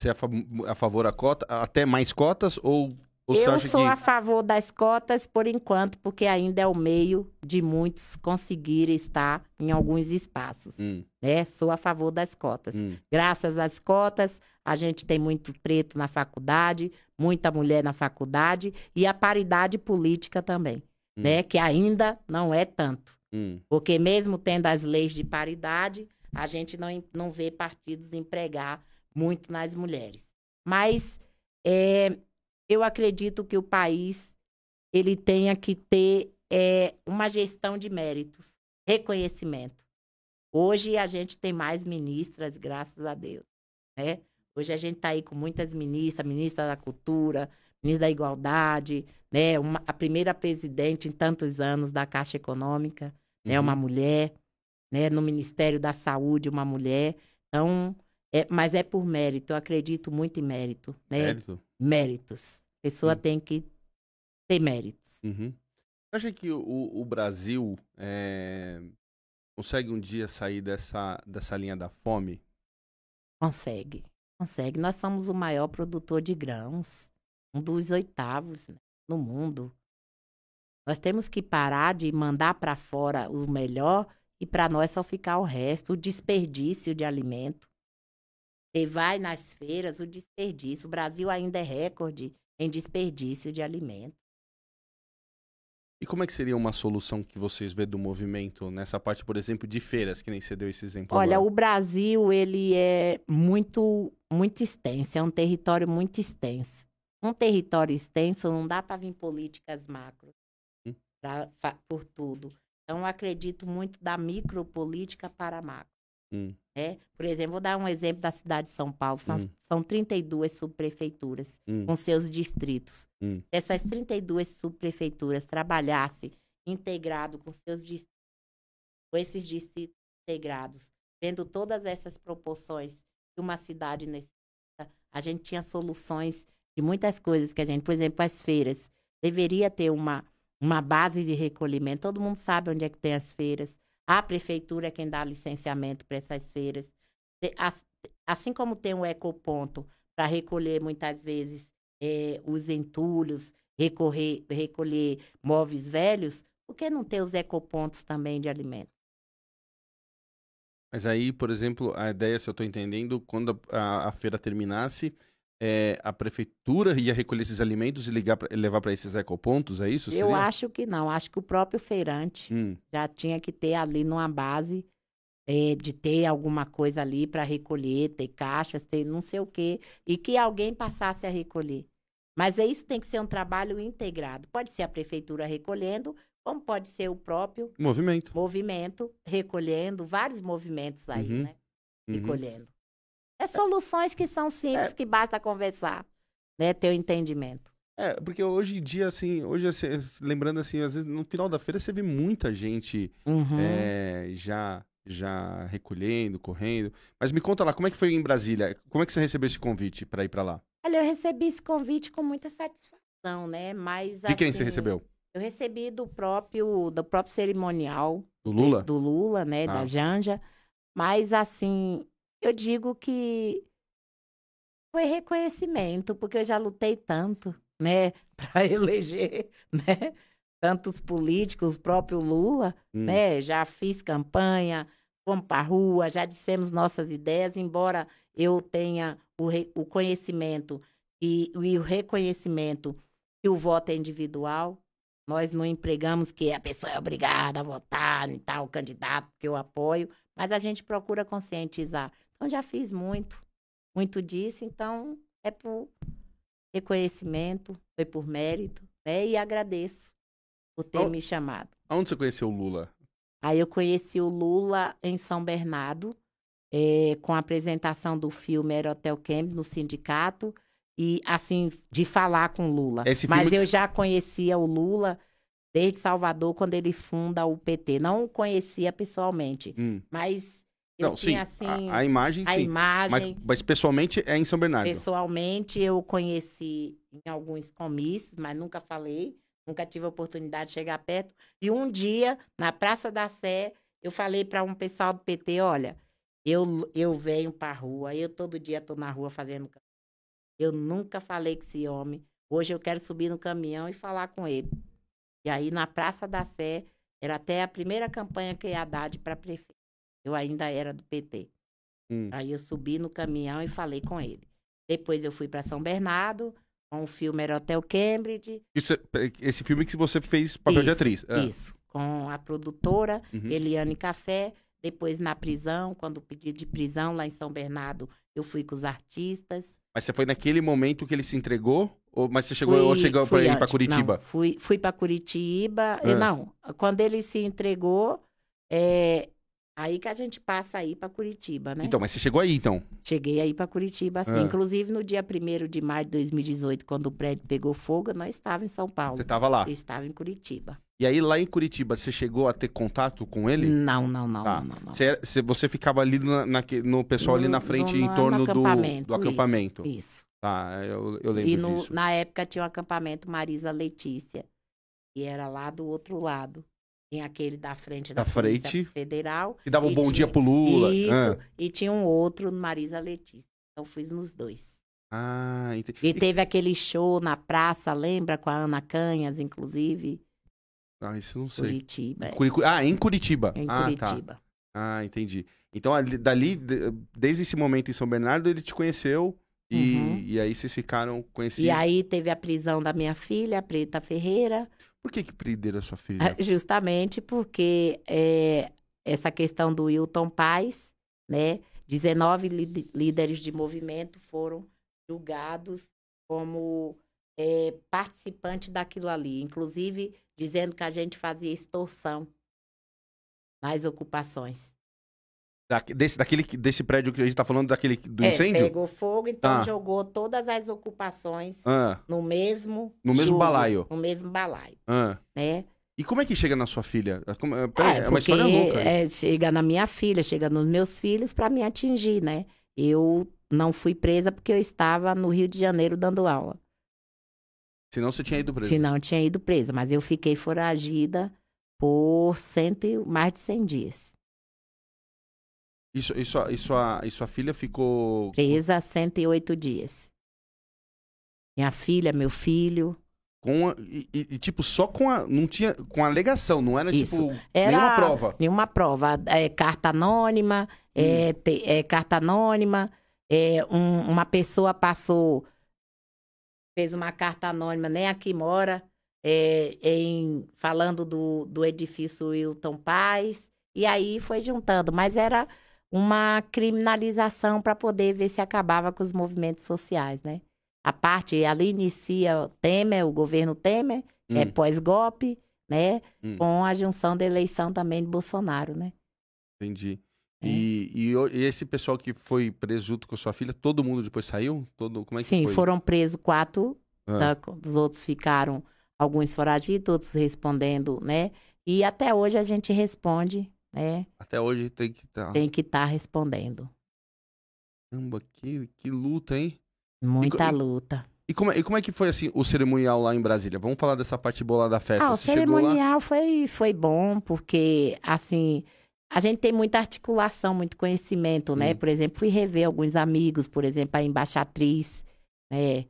Você é a favor da cota, até mais cotas ou eu sou que... a favor das cotas por enquanto, porque ainda é o meio de muitos conseguirem estar em alguns espaços. Hum. Né? Sou a favor das cotas. Hum. Graças às cotas, a gente tem muito preto na faculdade, muita mulher na faculdade e a paridade política também, hum. né? Que ainda não é tanto. Hum. Porque mesmo tendo as leis de paridade, a gente não, não vê partidos empregar muito nas mulheres. Mas é, eu acredito que o país ele tenha que ter é, uma gestão de méritos, reconhecimento. Hoje a gente tem mais ministras, graças a Deus, né? Hoje a gente está aí com muitas ministras, ministra da Cultura, ministra da Igualdade, né? Uma, a primeira presidente em tantos anos da Caixa Econômica, né? uhum. Uma mulher, né? No Ministério da Saúde, uma mulher. Então, é, mas é por mérito, eu acredito muito em mérito, né? Mérito? Méritos. A pessoa uhum. tem que ter méritos. Uhum. Acha que o, o Brasil é, consegue um dia sair dessa, dessa linha da fome? Consegue, consegue. Nós somos o maior produtor de grãos, um dos oitavos né, no mundo. Nós temos que parar de mandar para fora o melhor e para nós só ficar o resto, o desperdício de alimento. Você vai nas feiras, o desperdício. O Brasil ainda é recorde em desperdício de alimento. E como é que seria uma solução que vocês vê do movimento nessa parte, por exemplo, de feiras, que nem você deu esse exemplo Olha, agora? o Brasil, ele é muito, muito extenso, é um território muito extenso. Um território extenso não dá para vir políticas macro hum. pra, por tudo. Então, eu acredito muito da micropolítica para macro. Hum. É, por exemplo, vou dar um exemplo da cidade de São Paulo. São, hum. são 32 subprefeituras hum. com seus distritos. Hum. Se essas 32 subprefeituras trabalhassem integrado com seus distritos, com esses distritos integrados, vendo todas essas proporções que uma cidade necessita, a gente tinha soluções de muitas coisas que a gente, por exemplo, as feiras, deveria ter uma, uma base de recolhimento. Todo mundo sabe onde é que tem as feiras a prefeitura é quem dá licenciamento para essas feiras. assim como tem um ecoponto para recolher muitas vezes é, os entulhos, recorrer, recolher móveis velhos, por que não ter os ecopontos também de alimentos? Mas aí, por exemplo, a ideia, se eu estou entendendo, quando a, a feira terminasse, é, a prefeitura ia recolher esses alimentos e ligar pra, levar para esses ecopontos, é isso? Eu seria? acho que não. Acho que o próprio feirante hum. já tinha que ter ali numa base é, de ter alguma coisa ali para recolher, ter caixas, ter não sei o quê, e que alguém passasse a recolher. Mas é isso tem que ser um trabalho integrado. Pode ser a prefeitura recolhendo, como pode ser o próprio movimento, movimento recolhendo, vários movimentos aí, uhum. né? Uhum. É soluções que são simples, é... que basta conversar, né? Ter o um entendimento. É, porque hoje em dia, assim, hoje, assim, lembrando assim, às vezes no final da feira você vê muita gente uhum. é, já já recolhendo, correndo. Mas me conta lá, como é que foi em Brasília? Como é que você recebeu esse convite para ir para lá? Olha, eu recebi esse convite com muita satisfação, né? Mas de assim, quem você assim, recebeu? Eu recebi do próprio do próprio cerimonial do Lula, do Lula, né, ah. da Janja. Mas assim, eu digo que foi reconhecimento, porque eu já lutei tanto, né, para eleger, né, tantos políticos, o próprio Lula, hum. né, já fiz campanha, fomos para rua, já dissemos nossas ideias, embora eu tenha o, re, o conhecimento e, e o reconhecimento que o voto é individual, nós não empregamos que a pessoa é obrigada a votar em tal candidato que eu apoio, mas a gente procura conscientizar. Então, já fiz muito, muito disso, então é por reconhecimento, foi por mérito, né? E agradeço por ter me chamado. Aonde você conheceu o Lula? Aí eu conheci o Lula em São Bernardo, é, com a apresentação do filme Era Hotel Camp no sindicato, e assim, de falar com o Lula. Mas eu já conhecia o Lula desde Salvador, quando ele funda o PT. Não conhecia pessoalmente, hum. mas eu não, tinha, sim, assim, a, a, imagem, a sim. imagem. Mas, mas, pessoalmente é em São Bernardo. Pessoalmente eu conheci em alguns comícios, mas nunca falei, nunca tive a oportunidade de chegar perto. E um dia, na Praça da Sé, eu falei para um pessoal do PT, olha, eu, eu venho para a rua, eu todo dia estou na rua fazendo. Eu nunca falei com esse homem. Hoje eu quero subir no caminhão e falar com ele. E aí, na Praça da Sé, era até a primeira campanha que ia dar para prefeito. Eu ainda era do PT. Hum. Aí eu subi no caminhão e falei com ele. Depois eu fui para São Bernardo, com o filme Era Hotel Cambridge. Isso, esse filme que você fez papel isso, de atriz. Ah. Isso, com a produtora uhum. Eliane Café. Depois na prisão, quando pedi de prisão lá em São Bernardo, eu fui com os artistas. Mas você foi naquele momento que ele se entregou? Ou, mas você chegou fui, ou chegou para ir para Curitiba? Não, fui fui para Curitiba. Ah. Não, quando ele se entregou, é, Aí que a gente passa aí para Curitiba, né? Então, mas você chegou aí, então? Cheguei aí para Curitiba, sim. Ah. Inclusive, no dia 1 de maio de 2018, quando o prédio pegou fogo, nós estávamos em São Paulo. Você estava lá? Eu estava em Curitiba. E aí, lá em Curitiba, você chegou a ter contato com ele? Não, não, não. Tá. não, não, Você, você, ficava ali na, na, no pessoal no, ali na frente, no, em torno do, do acampamento? Isso. isso. Tá, eu, eu lembro e no, disso. na época tinha o um acampamento Marisa Letícia, que era lá do outro lado. Tinha aquele da frente da, da frente Federal. Que dava um bom tinha... dia pro Lula. Isso. Ah. E tinha um outro, Marisa Letícia. Então fui nos dois. Ah, entendi. E teve aquele show na praça, lembra? Com a Ana Canhas, inclusive. Ah, isso não sei. Curitiba. É. Curi... Ah, em Curitiba. Em ah, Curitiba. Tá. Ah, entendi. Então, ali, dali, desde esse momento em São Bernardo, ele te conheceu e, uhum. e aí vocês ficaram conhecidos. E aí teve a prisão da minha filha, Preta Ferreira. Por que, que prenderam a sua filha? Ah, justamente porque é, essa questão do Wilton Paz, né? 19 líderes de movimento foram julgados como é, participantes daquilo ali, inclusive dizendo que a gente fazia extorsão nas ocupações. Da, desse, daquele, desse prédio que a gente está falando, daquele do é, incêndio? pegou fogo, então ah. jogou todas as ocupações ah. no mesmo No mesmo jogo, balaio? No mesmo balaio, ah. né? E como é que chega na sua filha? Como, é, é, é uma história louca. É, chega na minha filha, chega nos meus filhos para me atingir, né? Eu não fui presa porque eu estava no Rio de Janeiro dando aula. Senão você tinha ido presa? Senão eu tinha ido presa, mas eu fiquei foragida por cento, mais de 100 dias. Isso, isso, isso, a, isso a filha ficou. Presa 108 dias. Minha filha, meu filho. Com a, e, e, tipo, só com a. Não tinha. Com a alegação, não era Isso. tipo. Era nenhuma prova. Nenhuma prova. É, carta anônima, é, te- é, carta anônima. É, um- uma pessoa passou, fez uma carta anônima, nem aqui mora, é, em, falando do, do edifício Wilton Paz. E aí foi juntando. Mas era uma criminalização para poder ver se acabava com os movimentos sociais, né? A parte, ali inicia o Temer, o governo Temer, é Hum, pós-golpe, né? Hum. Com a junção da eleição também de Bolsonaro, né? entendi. É. E, e, e esse pessoal que foi preso junto com sua filha, todo mundo depois saiu? Todo, como é que Sim, foi? foram presos quatro, Ah, tá? os outros ficaram, alguns foragidos, outros respondendo, né? E até hoje a gente responde, né? Até hoje tem que estar. Tem que estar respondendo. Caramba, que, que luta, hein? Muita e- luta. E como, é, e como é que foi assim o cerimonial lá em Brasília? Vamos falar dessa parte boa lá da festa. Ah, o Você chegou lá? cerimonial foi, foi bom, porque, assim, a gente tem muita articulação, muito conhecimento, né? Hum. Por exemplo, fui rever alguns amigos, por exemplo, a embaixatriz, né?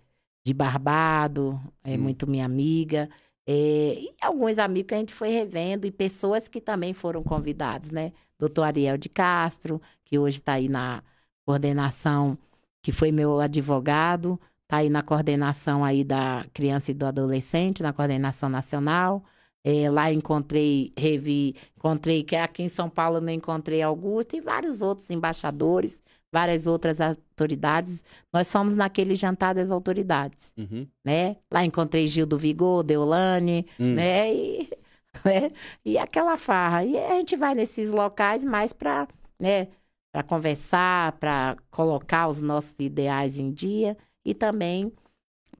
De Barbado, é Hum. muito minha amiga. É, e alguns amigos que a gente foi revendo, e pessoas que também foram convidados, né? Doutor Ariel de Castro, que hoje está aí na coordenação, que foi meu advogado, está aí na coordenação aí da criança e do adolescente, na coordenação nacional. É, lá encontrei, revi, encontrei, que aqui em São Paulo não encontrei Augusto e vários outros embaixadores, várias outras autoridades. Nós fomos naquele jantar das autoridades, Uhum. né? Lá encontrei Gil do Vigor, Deolane, Hum. né? E, né? e aquela farra. E a gente vai nesses locais mais para, né? Para conversar, para colocar os nossos ideais em dia e também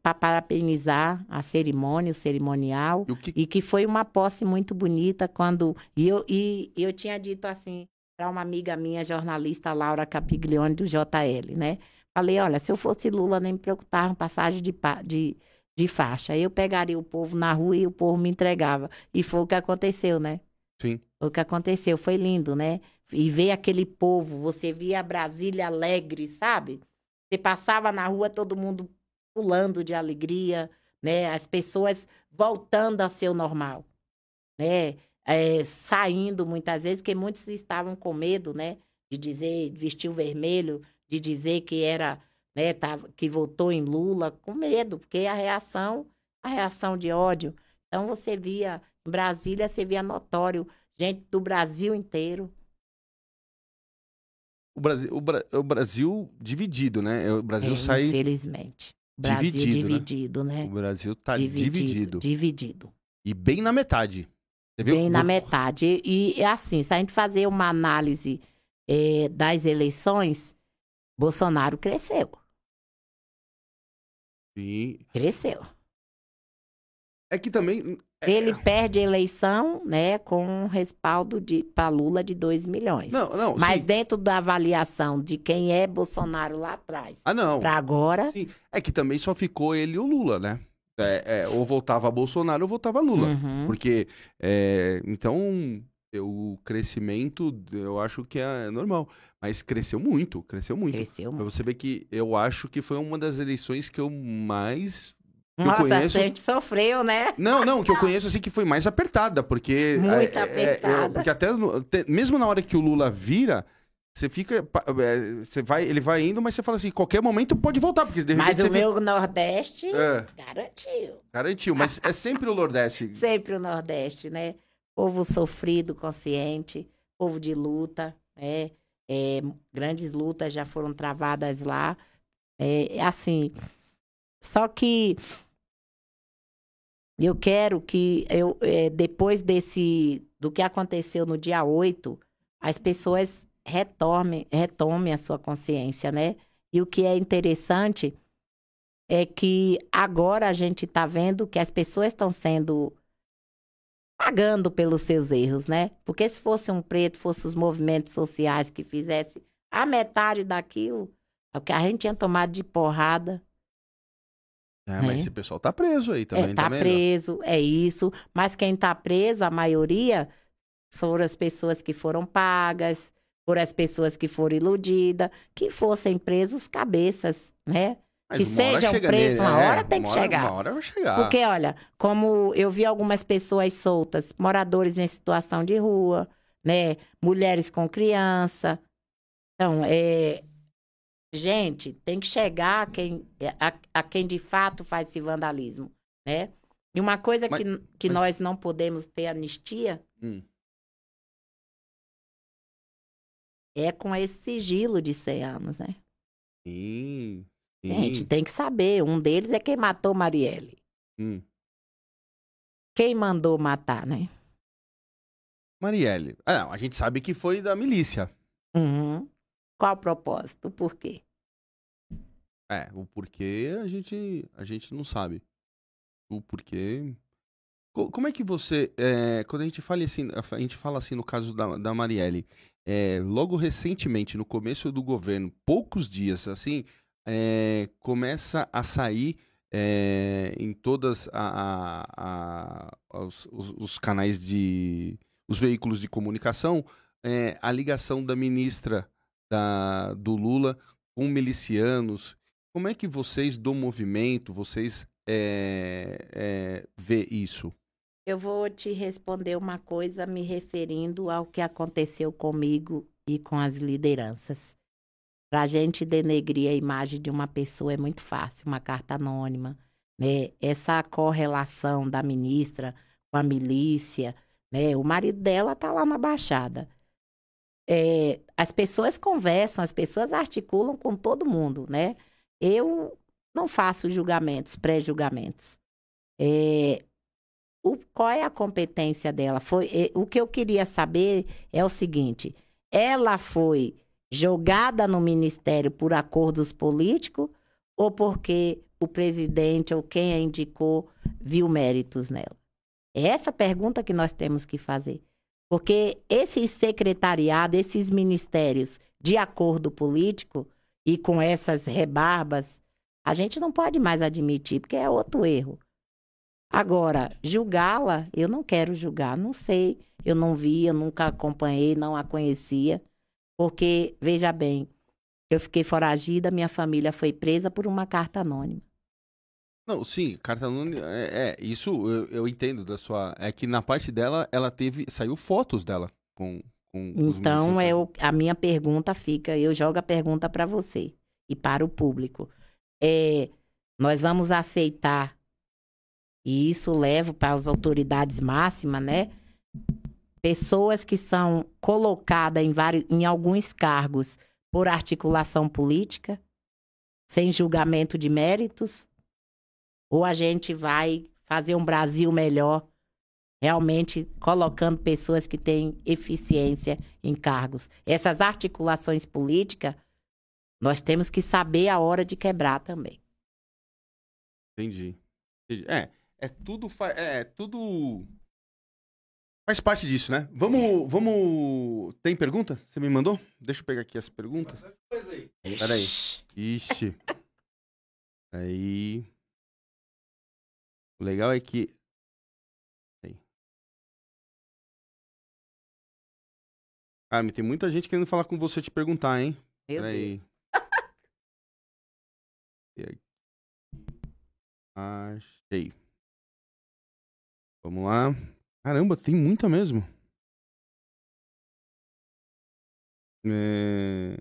para parabenizar a cerimônia, o cerimonial. E o que, E que foi uma posse muito bonita quando. E eu, e eu tinha dito assim para uma amiga minha, jornalista Laura Capiglione, do JL, né? Falei: olha, se eu fosse Lula, nem me preocupava com passagem de, de, de faixa. Eu pegaria o povo na rua e o povo me entregava. E foi o que aconteceu, né? Sim. Foi o que aconteceu. Foi lindo, né? E ver aquele povo, você via Brasília alegre, sabe? Você passava na rua, todo mundo pulando de alegria, né? As pessoas voltando a ser o normal, né? É, saindo muitas vezes, que muitos estavam com medo, né? De dizer, vestir o vermelho, de dizer que era, né? Tava, que votou em Lula, com medo, porque a reação, a reação de ódio. Então você via, em Brasília, você via notório, gente do Brasil inteiro. O Brasil, o, Bra- o Brasil dividido, né? O Brasil É, sai. Infelizmente. Brasil dividido, né? dividido, né? O Brasil tá dividido. Dividido. E bem na metade. Bem na metade. E, assim, se a gente fazer uma análise eh, das eleições, Bolsonaro cresceu. Sim. Cresceu. É que também. é- Ele perde a eleição, né, com um respaldo de para Lula de 2 milhões. Não, não. Mas sim. dentro da avaliação de quem é Bolsonaro lá atrás, Ah, não. para agora, Sim. É que também só ficou ele e o Lula, né? É, é, ou voltava Bolsonaro ou voltava Lula. Uhum. Porque, é, então, o crescimento, eu acho que é normal. Mas cresceu muito, cresceu muito. cresceu Pra muito. você ver que eu acho que foi uma das eleições que eu mais. que Nossa, conheço- a gente sofreu, né? Não, não, que eu conheço assim que foi mais apertada, porque. Muito é, é, apertada. eu- porque até, até- mesmo na hora que o Lula vira. Você fica. é, Você vai, ele vai indo, mas você fala assim, qualquer momento pode voltar, porque de Mas o meu Nordeste É, garantiu. garantiu, mas é sempre o Nordeste. Sempre o Nordeste, né? Povo sofrido, consciente, povo de luta, né? É, grandes lutas já foram travadas lá. É, é assim. Só que eu quero que eu, é, depois desse do que aconteceu no dia 8, as pessoas retomem, retomem a sua consciência, né? E o que é interessante é que agora a gente está vendo que as pessoas estão sendo pagando pelos seus erros, né? Porque se fosse um preto, fosse os movimentos sociais que fizesse a metade daquilo, é o que a gente tinha tomado de porrada, É, mas É. esse pessoal tá preso aí também. é, tá né? preso, é isso. Mas quem tá preso, a maioria, foram as pessoas que foram pagas, por as pessoas que foram iludidas, que fossem presos cabeças, né? Mas que sejam presos, uma é, hora tem que hora- chegar. Uma hora vai chegar. Porque, olha, como eu vi algumas pessoas soltas, moradores em situação de rua, né? Mulheres com criança. Então, é. Gente, tem que chegar a quem, a, a quem de fato faz esse vandalismo, né? E uma coisa Mas- que, que mas- nós não podemos ter anistia Hum. É com esse sigilo de 100 anos, né? Sim, sim. Gente, tem que saber. Um deles é quem matou Marielle. Hum. Quem mandou matar, né? Marielle. Ah, não, a gente sabe que foi da milícia. Uhum. Qual o propósito? Por quê? É, o porquê a gente, a gente não sabe. O porquê. Co- Como é que você. é, quando a gente fala assim, a gente fala assim no caso da, da Marielle, é, logo recentemente, no começo do governo, poucos dias, assim, é, começa a sair é, em todas a, a- a- os, os- canais de. os veículos de comunicação, é, a ligação da ministra da, do Lula com milicianos. Como é que vocês do movimento, vocês é, é, vê isso? Eu vou te responder uma coisa me referindo ao que aconteceu comigo e com as lideranças. Para a gente denegrir a imagem de uma pessoa é muito fácil, uma carta anônima, né? Essa correlação da ministra com a milícia, né? O marido dela tá lá na Baixada. É, as pessoas conversam, as pessoas articulam com todo mundo, né? Eu não faço julgamentos, pré-julgamentos. É, o- qual é a competência dela? Foi, o que eu queria saber é o seguinte: ela foi jogada no ministério por acordos políticos ou porque o presidente ou quem a indicou viu méritos nela? É essa pergunta que nós temos que fazer. Porque esses secretariados, esses ministérios de acordo político e com essas rebarbas, a gente não pode mais admitir, porque é outro erro. Agora, julgá-la, eu não quero julgar, não sei. Eu não vi, eu nunca acompanhei, não a conhecia. Porque, veja bem, eu fiquei foragida, minha família foi presa por uma carta anônima. Não, sim, carta anônima, é, é, isso eu, eu entendo da sua, é que na parte dela, ela teve, saiu fotos dela com, com Então, milicianos. é a minha pergunta fica, eu jogo a pergunta para você e para o público. É, nós vamos aceitar, e isso leva para as autoridades máximas, né? Pessoas que são colocadas em, vários, em alguns cargos por articulação política, sem julgamento de méritos, ou a gente vai fazer um Brasil melhor realmente colocando pessoas que têm eficiência em cargos. Essas articulações políticas, nós temos que saber a hora de quebrar também. Entendi. É, é tudo, fa- é tudo faz parte disso, né? Vamos, vamos, tem pergunta? Você me mandou? Deixa eu pegar aqui essa pergunta. Peraí. Ixi. Aí. O legal é que. Aí. Carmen, tem muita gente querendo falar com você te perguntar, hein? Meu Peraí. Deus. Aí? Achei. Vamos lá. Caramba, tem muita mesmo. É...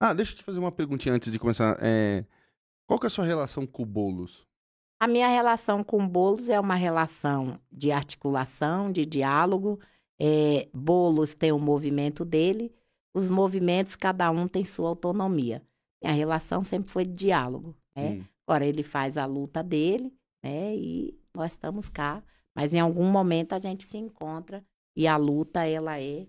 Ah, deixa eu te fazer uma perguntinha antes de começar. É... Qual que é a sua relação com o Boulos? A minha relação com Bolos é uma relação de articulação, de diálogo. É, Bolos tem o movimento dele, os movimentos, cada um tem sua autonomia. A relação sempre foi de diálogo, né? Hum. Agora ele faz a luta dele, né? E nós estamos cá. Mas em algum momento a gente se encontra e a luta, ela é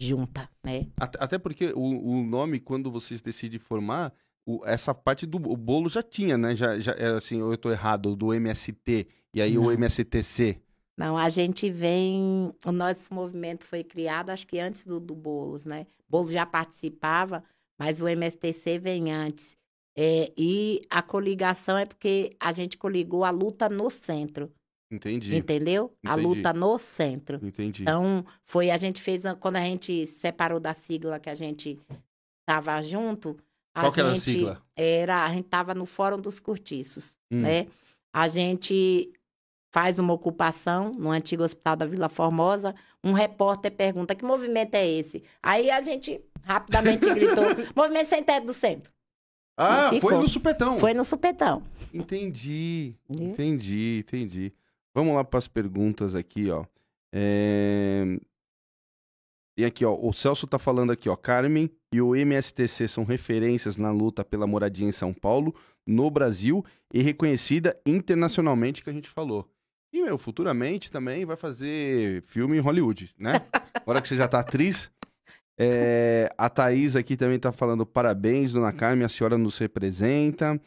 junta, né? Até, porque o, o nome, quando vocês decidem formar, o- essa parte do o bolo já tinha, né? Já, já, é assim, eu tô errado, do MST, e aí o Não. MSTC. Não, a gente vem. O nosso movimento foi criado, acho que antes do, do Boulos, né? Boulos já participava, mas o MSTC vem antes. É, e a coligação é porque a gente coligou a luta no centro. Entendi. Entendeu? A Entendi. luta no centro. Entendi. Então, foi, a gente fez, a- quando a gente se separou da sigla que a gente tava junto, a Qual que era a gente sigla? era, a gente tava no Fórum dos Cortiços, Hum. né? A gente faz uma ocupação no antigo hospital da Vila Formosa, um repórter pergunta, que movimento é esse? Aí a gente rapidamente gritou, movimento sem teto do centro. Ah, foi no supetão. Foi no supetão. Entendi. Entendi, entendi. Vamos lá para as perguntas aqui, ó. É... E aqui, ó, o Celso tá falando aqui, ó, Carmen e o MSTC são referências na luta pela moradia em São Paulo, no Brasil e reconhecida internacionalmente, que a gente falou. E, meu, futuramente também vai fazer filme em Hollywood, né? Agora que você já tá atriz. É, a Thaís aqui também tá falando parabéns, dona Carmen, a senhora nos representa.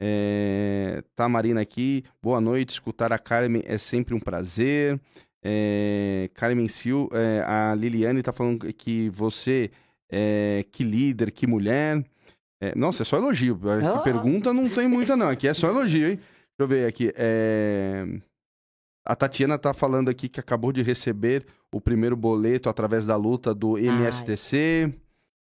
É, tá Marina aqui, boa noite, escutar a Carmen é sempre um prazer. É, Carmen Sil, é, a Liliane tá falando que você, é, que líder, que mulher. É, nossa, é só elogio. A Oh. pergunta não tem muita não, aqui é só elogio, hein? Deixa eu ver aqui. é, A Tatiana tá falando aqui que acabou de receber o primeiro boleto através da luta do MSTC.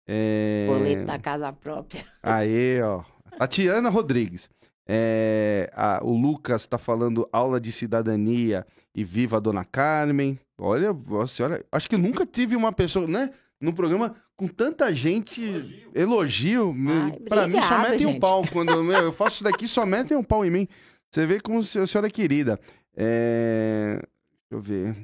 É... Boleto da casa própria. Aê, ó. Tatiana Rodrigues. É, a- o Lucas tá falando aula de cidadania e viva a Dona Carmen. Olha, a senhora, acho que nunca tive uma pessoa, né, no programa com tanta gente elogio. Ai, Pra mim só metem um gente. pau quando meu, eu faço isso daqui, só metem um pau em mim. Você vê como a senhora é querida. É, deixa eu ver.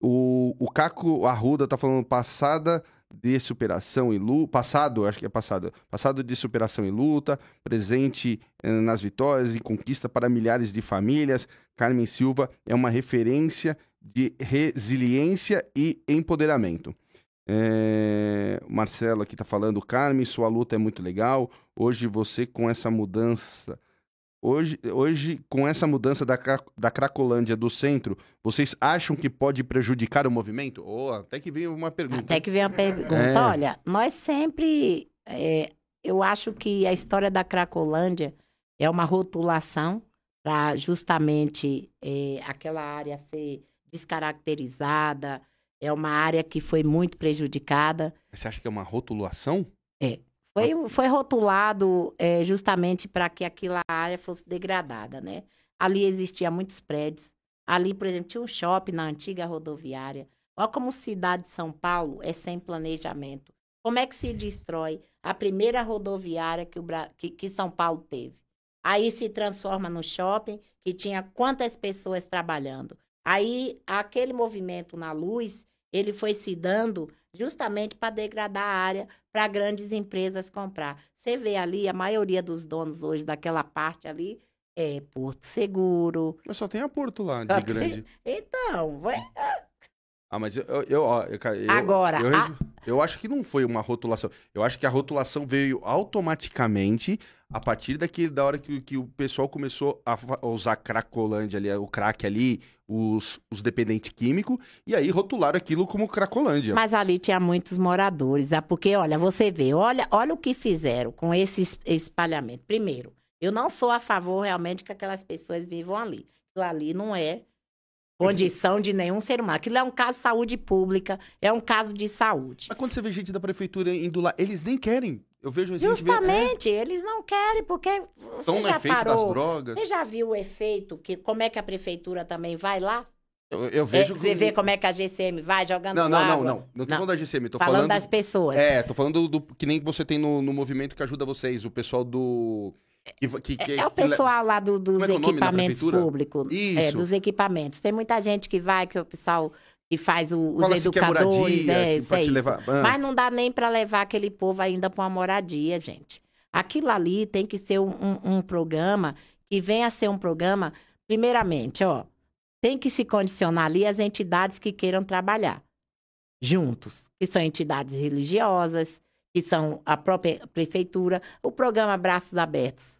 O, o Caco Arruda tá falando passada de superação e luta. Passado, acho que é passado. Passado de superação e luta. Presente eh, nas vitórias e conquista para milhares de famílias. Carmen Silva é uma referência de resiliência e empoderamento. É, Marcelo aqui tá falando, Carmen, sua luta é muito legal. Hoje você com essa mudança. Hoje, hoje, com essa mudança da, da Cracolândia do centro, vocês acham que pode prejudicar o movimento? Oh, até que veio uma pergunta. Até que vem a pergunta. É. Olha, nós sempre. é, eu acho que a história da Cracolândia é uma rotulação para justamente é, aquela área ser descaracterizada. É uma área que foi muito prejudicada. Você acha que é uma rotulação? Foi, foi rotulado é, justamente para que aquela área fosse degradada, né? Ali existiam muitos prédios. Ali, por exemplo, tinha um shopping na antiga rodoviária. Olha como cidade de São Paulo é sem planejamento. Como é que se destrói a primeira rodoviária que, o, Bra- que, que São Paulo teve? Aí se transforma no shopping que tinha quantas pessoas trabalhando. Aí aquele movimento na luz, ele foi se dando justamente para degradar a área para grandes empresas comprar. Você vê ali, a maioria dos donos hoje daquela parte ali é Porto Seguro. Mas só tem a Porto lá, de grande. Então, vai- Ah, mas eu, eu, eu, eu- Agora, eu, a- eu acho que não foi uma rotulação. Eu acho que a rotulação veio automaticamente a partir daquele, da hora que, que o pessoal começou a usar Cracolândia ali, o crack ali, os, os dependentes químicos, e aí rotularam aquilo como Cracolândia. mas ali tinha muitos moradores. É porque, olha, você vê, olha, olha o que fizeram com esse es- espalhamento. Primeiro, eu não sou a favor realmente que aquelas pessoas vivam ali. Ali não é condição de nenhum ser humano. Aquilo é um caso de saúde pública, é um caso de saúde. Mas quando você vê gente da prefeitura indo lá, eles nem querem. Eu vejo gente vê- Justamente, eles não querem, porque é, você estão no já efeito das parou. drogas. Você já viu o efeito que como é que a prefeitura também vai lá? Eu, eu É, vejo. você vê como é que a GCM vai jogando Não, não, não, água? não. Não tô Não. falando da GCM, tô falando, falando. das pessoas. É, tô falando do, que nem você tem no, no movimento que ajuda vocês, o pessoal do. Que, que, que- É, é o pessoal lá do- dos é que é equipamentos públicos. É, Isso. dos equipamentos. Tem muita gente que vai, que é o pessoal que faz o- os é educadores. moradia, é, isso é isso. levar- Ah. Mas não dá nem para levar aquele povo ainda para uma moradia, gente. Aquilo ali tem que ser um, um- um programa que venha a ser um programa, primeiramente, ó, tem que se condicionar ali as entidades que queiram trabalhar juntos, que são entidades religiosas, que são a própria prefeitura, o programa Braços Abertos,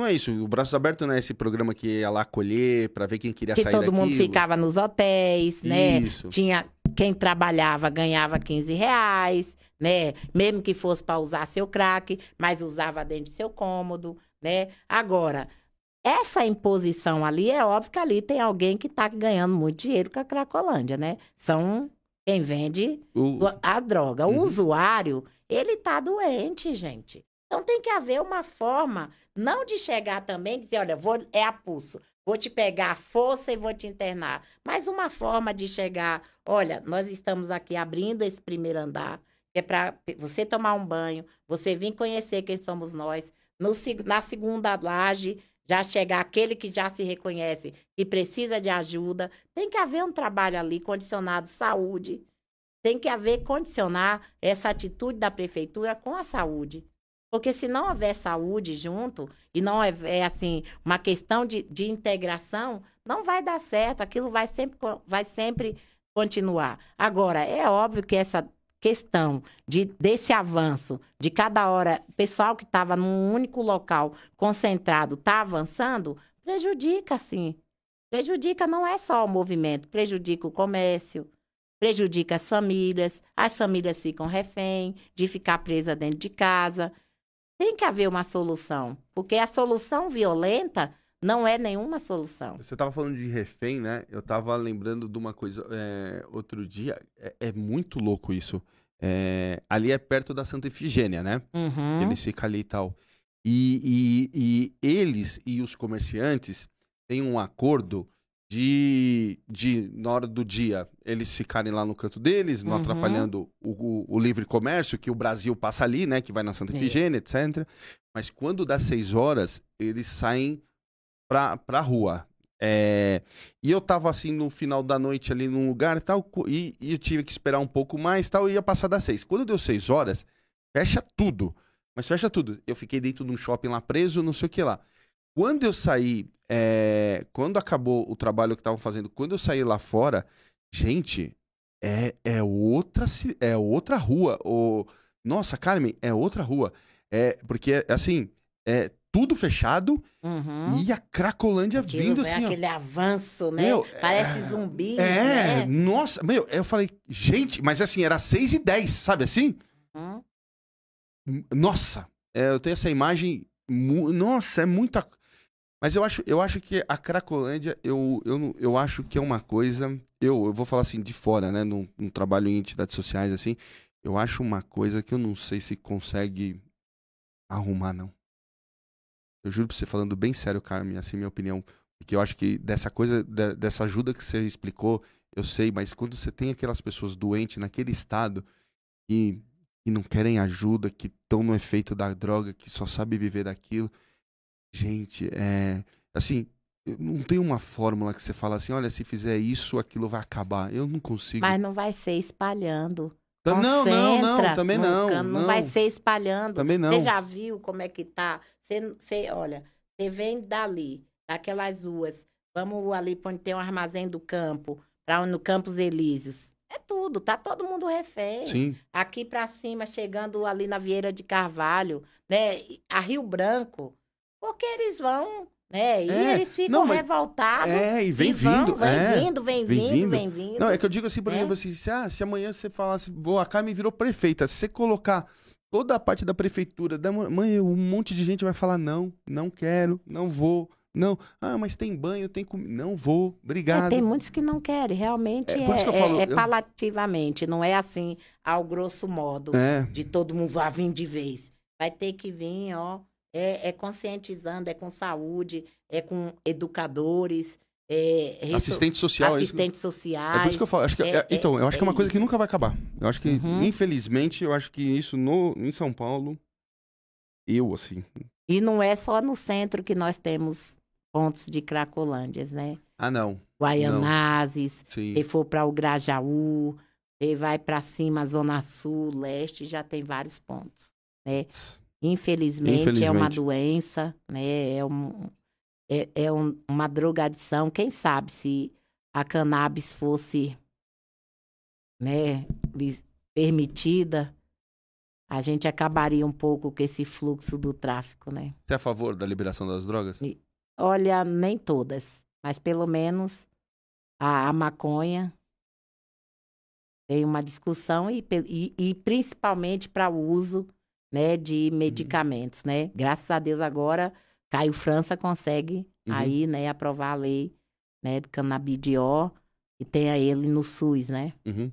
Não é isso, o Braços Abertos não é esse programa que ia lá colher pra ver quem queria que sair todo mundo ficava nos hotéis, né? Isso. Tinha quem trabalhava ganhava 15 reais, né? Mesmo que fosse para usar seu crack, mas usava dentro do seu cômodo, né? Agora, essa imposição ali, é óbvio que ali tem alguém que está ganhando muito dinheiro com a Cracolândia, né? São quem vende O- a droga. O Uhum. usuário, ele tá doente, gente. Então tem que haver uma forma, não de chegar também e dizer, olha, vou, é a pulso, vou te pegar à força e vou te internar. Mas uma forma de chegar, olha, nós estamos aqui abrindo esse primeiro andar, que é para você tomar um banho, você vir conhecer quem somos nós. No na segunda laje, já chegar aquele que já se reconhece e precisa de ajuda. Tem que haver um trabalho ali condicionado saúde. Tem que haver condicionar essa atitude da prefeitura com a saúde. Porque se não houver saúde junto e não houver assim uma questão de, de integração, não vai dar certo. Aquilo vai sempre, vai sempre continuar. Agora, é óbvio que essa questão de, desse avanço, de cada hora, o pessoal que estava num único local concentrado está avançando, prejudica, sim. Prejudica não é só o movimento, prejudica o comércio, prejudica as famílias, as famílias ficam refém de ficar presa dentro de casa. Tem que haver uma solução, porque a solução violenta não é nenhuma solução. Você tava falando de refém, né? Eu tava lembrando de uma coisa é, outro dia. É, é muito louco isso. É, ali é perto da Santa Efigênia, né? Uhum. Eles ficam ali e tal. E, e, e eles e os comerciantes têm um acordo de, de, na hora do dia, eles ficarem lá no canto deles, não Uhum. atrapalhando o, o- o livre comércio, que o Brasil passa ali, né? Que vai na Santa. Efigênia, etc. Mas quando dá seis horas, eles saem pra, pra rua. É, e eu tava assim no final da noite ali num lugar e tal, e, e eu tive que esperar um pouco mais tal, e ia passar das seis. Quando deu seis horas, fecha tudo. Mas fecha tudo. Eu fiquei dentro de um shopping lá preso, não sei o que lá. Quando eu saí, é, quando acabou o trabalho que estavam fazendo, quando eu saí lá fora, gente, é, é outra é outra rua. O, nossa, Carmen, é outra rua. É, porque, assim, é tudo fechado Uhum. e a Cracolândia Aquilo vindo vem assim, ó. aquele avanço, né? Meu, Parece é- zumbis, É, né? nossa, meu, eu falei, gente, mas assim, era 6 e 10, sabe assim? Uhum. Nossa, é, eu tenho essa imagem. Nossa, é muita. Mas eu acho, eu acho que a Cracolândia, eu, eu, eu acho que é uma coisa. Eu, eu vou falar assim, de fora, né? Num, num trabalho em entidades sociais, assim. Eu acho uma coisa que eu não sei se consegue arrumar, não. Eu juro pra você, falando bem sério, Carmen, assim, minha opinião. Porque eu acho que dessa coisa, de- dessa ajuda que você explicou, eu sei, mas quando você tem aquelas pessoas doentes naquele estado que, que não querem ajuda, que estão no efeito da droga, que só sabe viver daquilo. Gente, é. Assim, não tem uma fórmula que você fala assim: olha, se fizer isso, aquilo vai acabar. Eu não consigo. Mas não vai ser espalhando. Tá- não, não, não, Concentra também não. cano, não, Não vai ser espalhando. Também não. Você já viu como é que tá? Você, você, olha, você vem dali, daquelas ruas. Vamos ali pra onde tem um armazém do campo, para no Campos Elíseos. É tudo, tá todo mundo refém. Sim. Aqui pra cima, chegando ali na Vieira de Carvalho, né? A Rio Branco. Porque eles vão, né? E É, eles ficam não, mas- revoltados. É, e vem e vão, vindo. Vem é. vindo, vem vem vindo, vindo. vem vindo. Não, é que eu digo assim, por né? exemplo, assim, se, ah, se amanhã você falasse, "Pô, a Carmen virou prefeita, se você colocar toda a parte da prefeitura, da mãe, um monte de gente vai falar, não, não quero, não vou, não. Ah, mas tem banho, tem comida, não vou, É, obrigado. tem muitos que não querem, realmente É, é, que eu é- falo, é eu- palativamente, não é assim, ao grosso modo, É, de todo mundo vai vir de vez. Vai ter que vir, ó, é, é conscientizando, é com saúde, é com educadores, é, assistente social. é isso que- assistentes É sociais. por isso que eu falo. Acho que, É- é- então, eu acho é que é uma coisa que isso. nunca vai acabar. Eu acho que, Uhum. infelizmente, eu acho que isso no, em São Paulo, eu, assim. E não é só no centro que nós temos pontos de cracolândias, né? Ah, não. Guaianazes, se for para o Grajaú, você vai para cima, Zona Sul, Leste, já tem vários pontos, né? Infelizmente, é uma Infelizmente. doença, né? É, um, é, é um- uma drogadição. Quem sabe se a cannabis fosse, né, permitida, a gente acabaria um pouco com esse fluxo do tráfico, né? Você é a favor da liberação das drogas? Olha, nem todas, mas pelo menos a, a maconha tem uma discussão e, e, e principalmente para o uso né, de medicamentos, né? Graças a Deus agora Caio França consegue uhum. aí, né, aprovar a lei, né, do canabidiol e tenha ele no SUS, né? Uhum.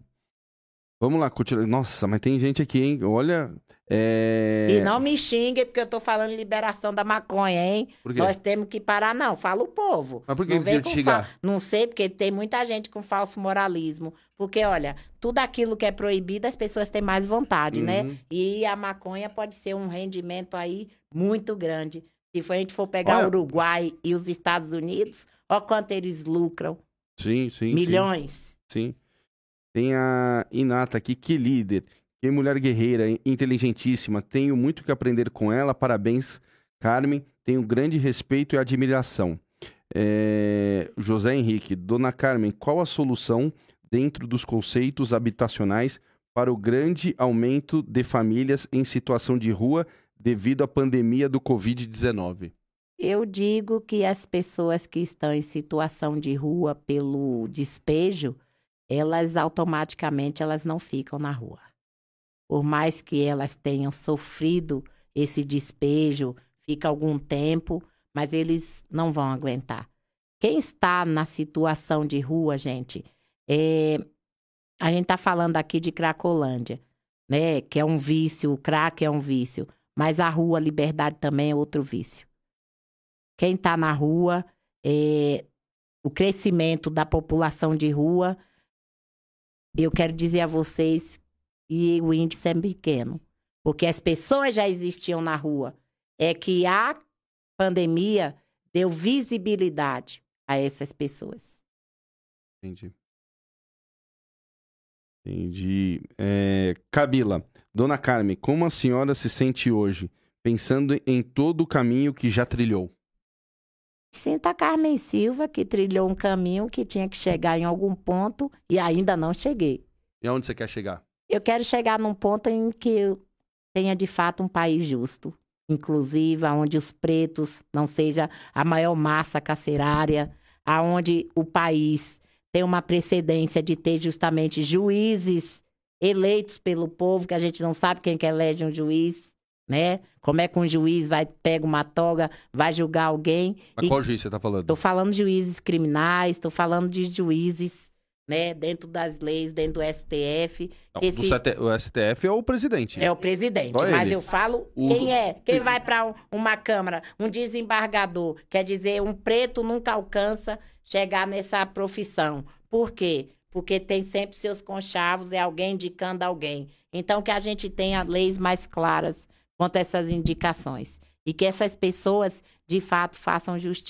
Vamos lá, continua. Nossa, mas tem gente aqui, hein? Olha. É... E não me xingue, porque eu tô falando liberação da maconha, hein? Nós temos que parar, não. Fala o povo. Mas por que não te xingar? Fa... Não sei, porque tem muita gente com falso moralismo. Porque, olha, tudo aquilo que é proibido, as pessoas têm mais vontade, né? uhum. né? E a maconha pode ser um rendimento aí muito grande. Se a gente for pegar o Uruguai e os Estados Unidos, olha quanto eles lucram. Sim, sim. Milhões. sim. sim. Tem a Inata aqui, que líder, que mulher guerreira, inteligentíssima. Tenho muito que aprender com ela. Parabéns, Carmen. Tenho grande respeito e admiração. É... José Henrique, Dona Carmen, qual a solução dentro dos conceitos habitacionais para o grande aumento de famílias em situação de rua devido à pandemia do Covid-19? Eu digo que as pessoas que estão em situação de rua pelo despejo elas automaticamente elas não ficam na rua. Por mais que elas tenham sofrido esse despejo, fica algum tempo, mas eles não vão aguentar. Quem está na situação de rua, gente, é... a gente está falando aqui de Cracolândia, né? Que é um vício, o crack é um vício, mas a rua Liberdade também é outro vício. Quem está na rua, é... o crescimento da população de rua eu quero dizer a vocês que o índice é pequeno, porque as pessoas já existiam na rua. É que a pandemia deu visibilidade a essas pessoas. Entendi. Entendi. É, Kabila, Dona Carmen, como a senhora se sente hoje, pensando em todo o caminho que já trilhou? Sinta a Carmen Silva, que trilhou um caminho que tinha que chegar em algum ponto e ainda não cheguei. E aonde você quer chegar? Eu quero chegar num ponto em que tenha de fato um país justo, inclusive onde os pretos não seja a maior massa carcerária, aonde o país tem uma precedência de ter justamente juízes eleitos pelo povo, que a gente não sabe quem que elege um juiz, né? Como é que um juiz vai pega uma toga, vai julgar alguém? Mas e... qual juiz você está falando? Estou falando de juízes criminais, estou falando de juízes, né, dentro das leis, dentro do STF. Não, esse... do O STF é o presidente. É o presidente, Só mas ele. eu falo quem é, quem vai para uma câmara, um desembargador, quer dizer, um preto nunca alcança chegar nessa profissão. Por quê? Porque tem sempre seus conchavos, é alguém indicando alguém. Então que a gente tenha leis mais claras quanto a essas indicações. E que essas pessoas, de fato, façam justiça.